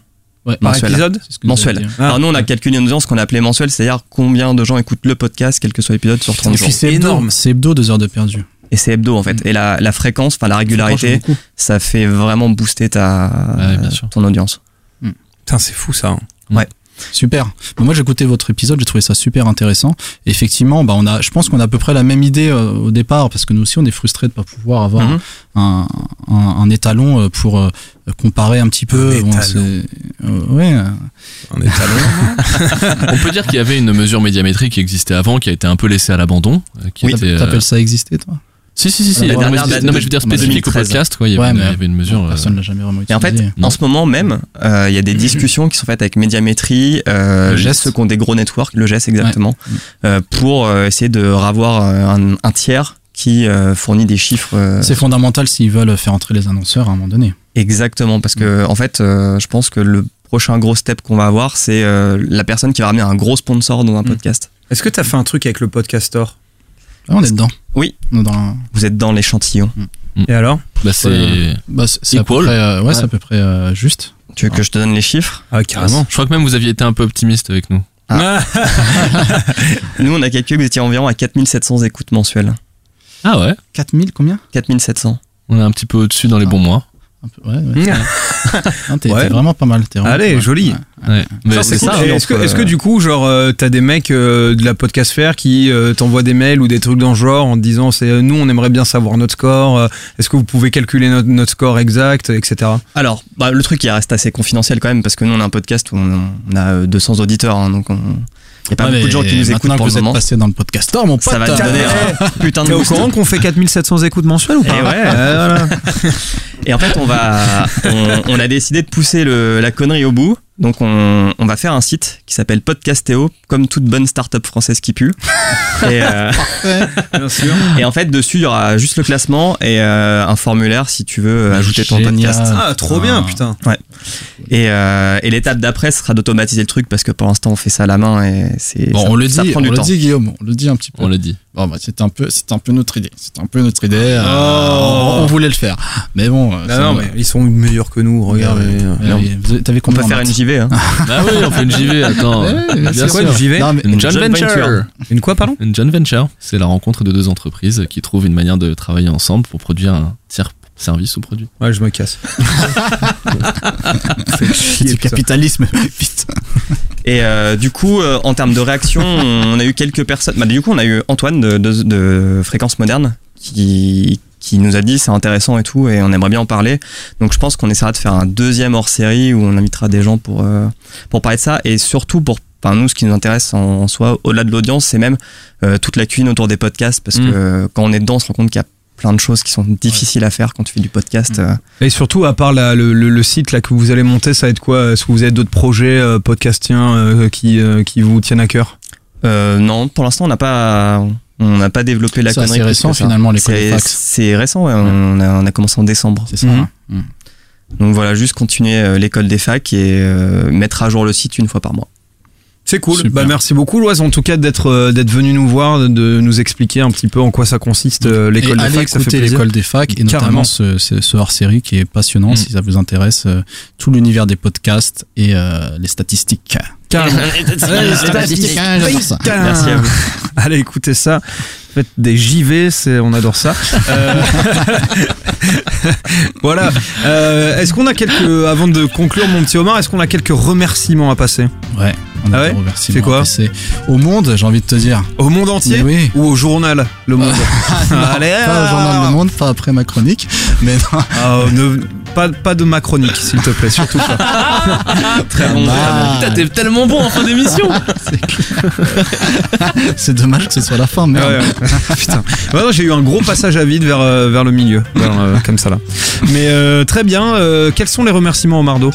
Ouais. Par mensuel. épisode mensuel. dit. Ah. Alors nous, on a calculé une audience qu'on a appelée mensuelle, c'est-à-dire combien de gens écoutent le podcast, quel que soit l'épisode, sur 30 Et jours. c'est énorme. c'est hebdo, deux heures de perdu. Et c'est hebdo, en fait. Et la, la fréquence, enfin la régularité, ça fait vraiment booster ta, Ouais, ton audience. Putain, c'est fou ça. hein. Super. Bon, moi j'ai écouté votre épisode, j'ai trouvé ça super intéressant. Effectivement, bah on a, je pense qu'on a à peu près la même idée euh, au départ parce que nous aussi on est frustrés de pas pouvoir avoir Mhm. un, un, un étalon euh, pour euh, comparer un petit peu. Un Bon, étalon. c'est- euh, ouais. On est talons. On peut dire qu'il y avait une mesure médiamétrique qui existait avant, qui a été un peu laissée à l'abandon. Oui, euh, t'appelles ça exister toi? Si, si, si, si. La Non, mais dernière date non, de- mais je veux dire de spécifique au 2013. podcast, quoi. Il y avait, Ouais, une, mais il y avait une mesure. euh, Personne l'a jamais vraiment Et en fait. Non. en ce moment même, euh, il y a des discussions qui sont faites avec Médiamétrie, euh, Le geste. ceux qui ont des gros networks, le GES exactement, euh, pour euh, essayer de ravoir un, un tiers qui euh, fournit des chiffres. euh, c'est fondamental s'ils veulent faire entrer les annonceurs à un moment donné. Exactement, parce Mm. que en fait, euh, je pense que le prochain gros step qu'on va avoir, c'est euh, la personne qui va ramener un gros sponsor dans un Mm. podcast. Est-ce que t'as fait un truc avec le podcastor? Ah, on est dedans. Oui. On est dans la- Vous êtes dans l'échantillon. Et alors Bah, c'est. Bah, c'est c'est à peu près, euh, ouais, Ouais. c'est à peu près euh, juste. Tu veux que je te donne les chiffres Ah, carrément. Je crois que même vous aviez été un peu optimiste avec nous. Ah. Nous, on a calculé que vous étiez environ à 4700 écoutes mensuelles. Ah ouais 4000 combien? 4700. On est un petit peu au-dessus dans les bons mois. Un peu, ouais, ouais. Non, t'es Ouais. t'es vraiment pas mal. t'es vraiment Allez, mal. joli. Ouais. Ça, c'est ça. Est-ce que, entre, est-ce que euh, du coup, genre, euh, t'as des mecs euh, de la podcast faire qui euh, t'envoient des mails ou des trucs dans ce genre en te disant c'est euh, nous on aimerait bien savoir notre score. euh, Est-ce que vous pouvez calculer notre, notre score exact, etc. Alors, bah, le truc, il reste assez confidentiel quand même, parce que nous, on a un podcast où on, on a euh, 200 auditeurs, hein, donc il n'y a pas beaucoup de gens qui nous écoutent pour le moment. passé dans le podcastor, mon pote. Ça va te donner un putain de T'es au courant qu'on fait 4700 écoutes mensuelles ou pas Eh ouais. Euh, voilà. Et en fait, on va, on, on a décidé de pousser le, la connerie au bout. Donc, on, on va faire un site qui s'appelle Podcastéo, comme toute bonne start-up française qui pue. Et, euh, Bien sûr. et en fait, dessus, il y aura juste le classement et euh, un formulaire si tu veux ajouter ton Génial. podcast. Ah, trop bien, putain. Et, euh, et l'étape d'après sera d'automatiser le truc parce que pour l'instant, on fait ça à la main et c'est. Bon, ça- on le ça dit, prend on du le temps. dit, Guillaume, on le dit un petit peu. On l'a dit. Bon, bah, c'était un peu, c'était un peu notre idée. C'était un peu notre idée. euh, Oh. on, on voulait le faire, mais bon. euh, Non, non, mais ils sont meilleurs que nous, regarde. Vous avez- T'avais On peut faire une JV. Hein. Bah oui, on fait une JV, attends. Ouais, Bien C'est quoi une JV Non, mais- Une joint joint venture. venture. Une quoi, pardon Une joint venture, c'est la rencontre de deux entreprises qui trouvent une manière de travailler ensemble pour produire un tiers service ou produit. Ouais, je me casse. C'est du capitalisme. Putain. Et euh, du coup, euh, en termes de réaction, on a eu quelques personnes. Bah, du coup, on a eu Antoine de, de, de Fréquence Moderne qui, qui nous a dit c'est intéressant et tout, et on aimerait bien en parler. Donc je pense qu'on essaiera de faire un deuxième hors série où on invitera des gens pour, euh, pour parler de ça, et surtout pour. Enfin, nous, ce qui nous intéresse en, soi, au-delà de l'audience, c'est même euh, toute la cuisine autour des podcasts, parce Mm. que euh, quand on est dedans, on se rend compte qu'il y a plein de choses qui sont difficiles à faire quand tu fais du podcast. euh. Et surtout, à part la- le, le- le site là que vous allez monter, ça va être quoi? Est-ce que vous avez d'autres projets euh, podcastiens euh, qui, euh, qui vous tiennent à cœur? Euh, non, pour l'instant, on n'a pas, on n'a pas développé la C'est connerie. assez plus récent, finalement, l'école C'est-. C'est récent, ouais, on, a, on a commencé en décembre. C'est ça. Mhm. hein Mm. Donc voilà, juste continuer euh, l'école des facs et euh, mettre à jour le site une fois par mois. C'est cool. Super. Bah merci beaucoup Loise en tout cas d'être euh, d'être venu nous voir, de nous expliquer un petit peu en quoi ça consiste euh, l'école des facs. Ça fait l'école des facs et Carrément. notamment ce, ce, ce hors-série qui est passionnant Mm. si ça vous intéresse, euh, tout l'univers des podcasts et euh, les statistiques. Carrément. Les statistiques, j'adore ça. Putain. Merci à vous. Allez écoutez ça. Faites des JV, c'est on adore ça. Euh, voilà. Euh, est-ce qu'on a quelques avant de conclure mon petit Omar, est-ce qu'on a quelques remerciements à passer? Ouais, on a Ah ouais C'est quoi à passer. Au monde, j'ai envie de te dire. Au monde entier Mais oui. ou au journal Le Monde Non, Allez, pas au journal ah. Le Monde, pas après ma chronique, mais non. Ah, ne- pas, pas de ma chronique, s'il te plaît, surtout pas. Très bon. Ah. Putain, t'es tellement bon en fin d'émission. c'est dommage que ce soit la fin. Ouais, ouais. Putain. Ouais, j'ai eu un gros passage à vide vers, euh, vers le milieu, vers, euh, comme ça là. Mais euh, très bien. euh, quels sont les remerciements au Mardo?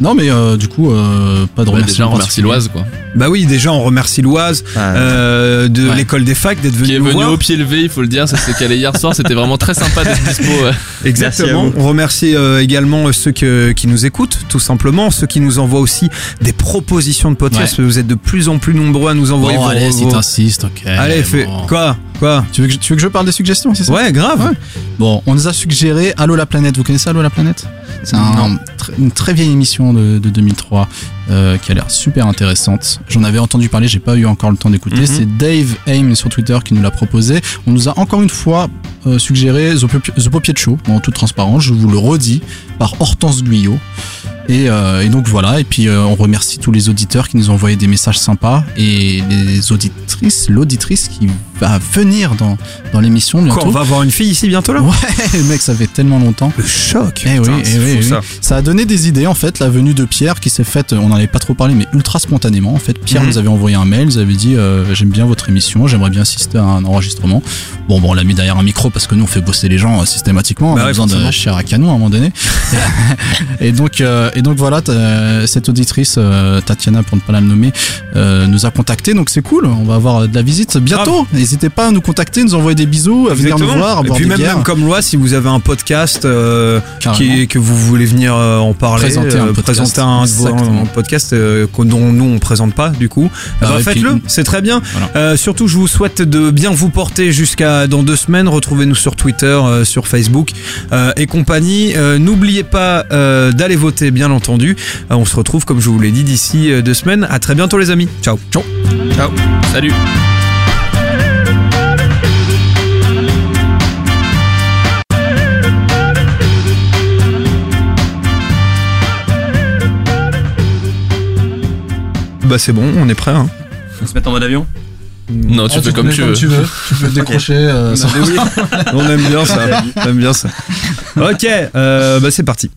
Non, mais euh, du coup, euh, pas de Ouais, remerciements. déjà, on remercie. Loise, quoi. Bah oui, déjà on remercie Loise Ah, euh, de Ouais. l'école des facs d'être Qui venu est nous venu voir. au pied levé, il faut le dire. Ça s'est calé hier soir. C'était vraiment très sympa d'être dispo. ouais. Exactement. Merci On remercie euh, également euh, ceux que- qui nous écoutent, tout simplement, ceux qui nous envoient aussi des propositions de podcast. Vous êtes de plus en plus nombreux à nous envoyer Bon, vos- allez, si vos- t'insistes, ok. Allez, fais bon. quoi? Quoi Tu veux, que, tu veux que je parle des suggestions, c'est ça? Ouais, grave. Bon, on nous a suggéré Allô la planète. Vous connaissez Allô la planète? C'est un- tr- une très vieille émission de, de 2003 euh, qui a l'air super intéressante. J'en avais entendu parler, j'ai pas eu encore le temps d'écouter. Mhm. C'est Dave Aim sur Twitter qui nous l'a proposé. On nous a encore une fois euh, suggéré The, Pop- The Show, en toute transparence, je vous le redis, par Hortense Guyot. Et, euh, et donc voilà, et puis euh, on remercie tous les auditeurs qui nous ont envoyé des messages sympas et les auditrices, l'auditrice qui va venir dans, dans l'émission bientôt. On va avoir une fille ici bientôt là? Ouais, mec, ça fait tellement longtemps. Le choc. Eh oui, eh oui, oui. ça. Ça a donné des idées en fait, la venue de Pierre qui s'est faite, on n'en avait pas trop parlé, mais ultra spontanément. En fait, Pierre Mhm. nous avait envoyé un mail, nous avait dit euh, j'aime bien votre émission, j'aimerais bien assister à un enregistrement. Bon, bon, on l'a mis derrière un micro parce que nous on fait bosser les gens euh, systématiquement, on Bah a ouais, besoin de chair à canon à un moment donné. et donc, euh, et donc voilà, t'as- cette auditrice euh, Tatiana pour ne pas la nommer euh, nous a contacté, donc c'est cool. On va avoir de la visite bientôt. N'hésitez pas à nous contacter, nous envoyer des bisous, à venir nous voir, à Et boire puis des même, bières. même comme loi, si vous avez un podcast euh, qui, que vous voulez venir euh, en parler, Présenter un euh, podcast. présenter un, podcast euh, dont nous on présente pas du coup, Bah bah, faites-le, c'est très bien. Voilà. Euh, surtout, je vous souhaite de bien vous porter jusqu'à dans deux semaines. Retrouvez-nous sur Twitter, euh, sur Facebook euh, et compagnie. Euh, N'oubliez pas euh, d'aller voter, bien entendu. Euh, on se retrouve, comme je vous l'ai dit, d'ici euh, deux semaines. À très bientôt, les amis. Ciao. Ciao. Ciao. Salut. Bah c'est bon, on est prêt. Hein. On se met en mode avion Non, tu Ah, fais comme tu veux. Tu veux, tu peux décrocher. euh, sans- on aime bien ça. On aime bien ça. Ok, euh, bah c'est parti.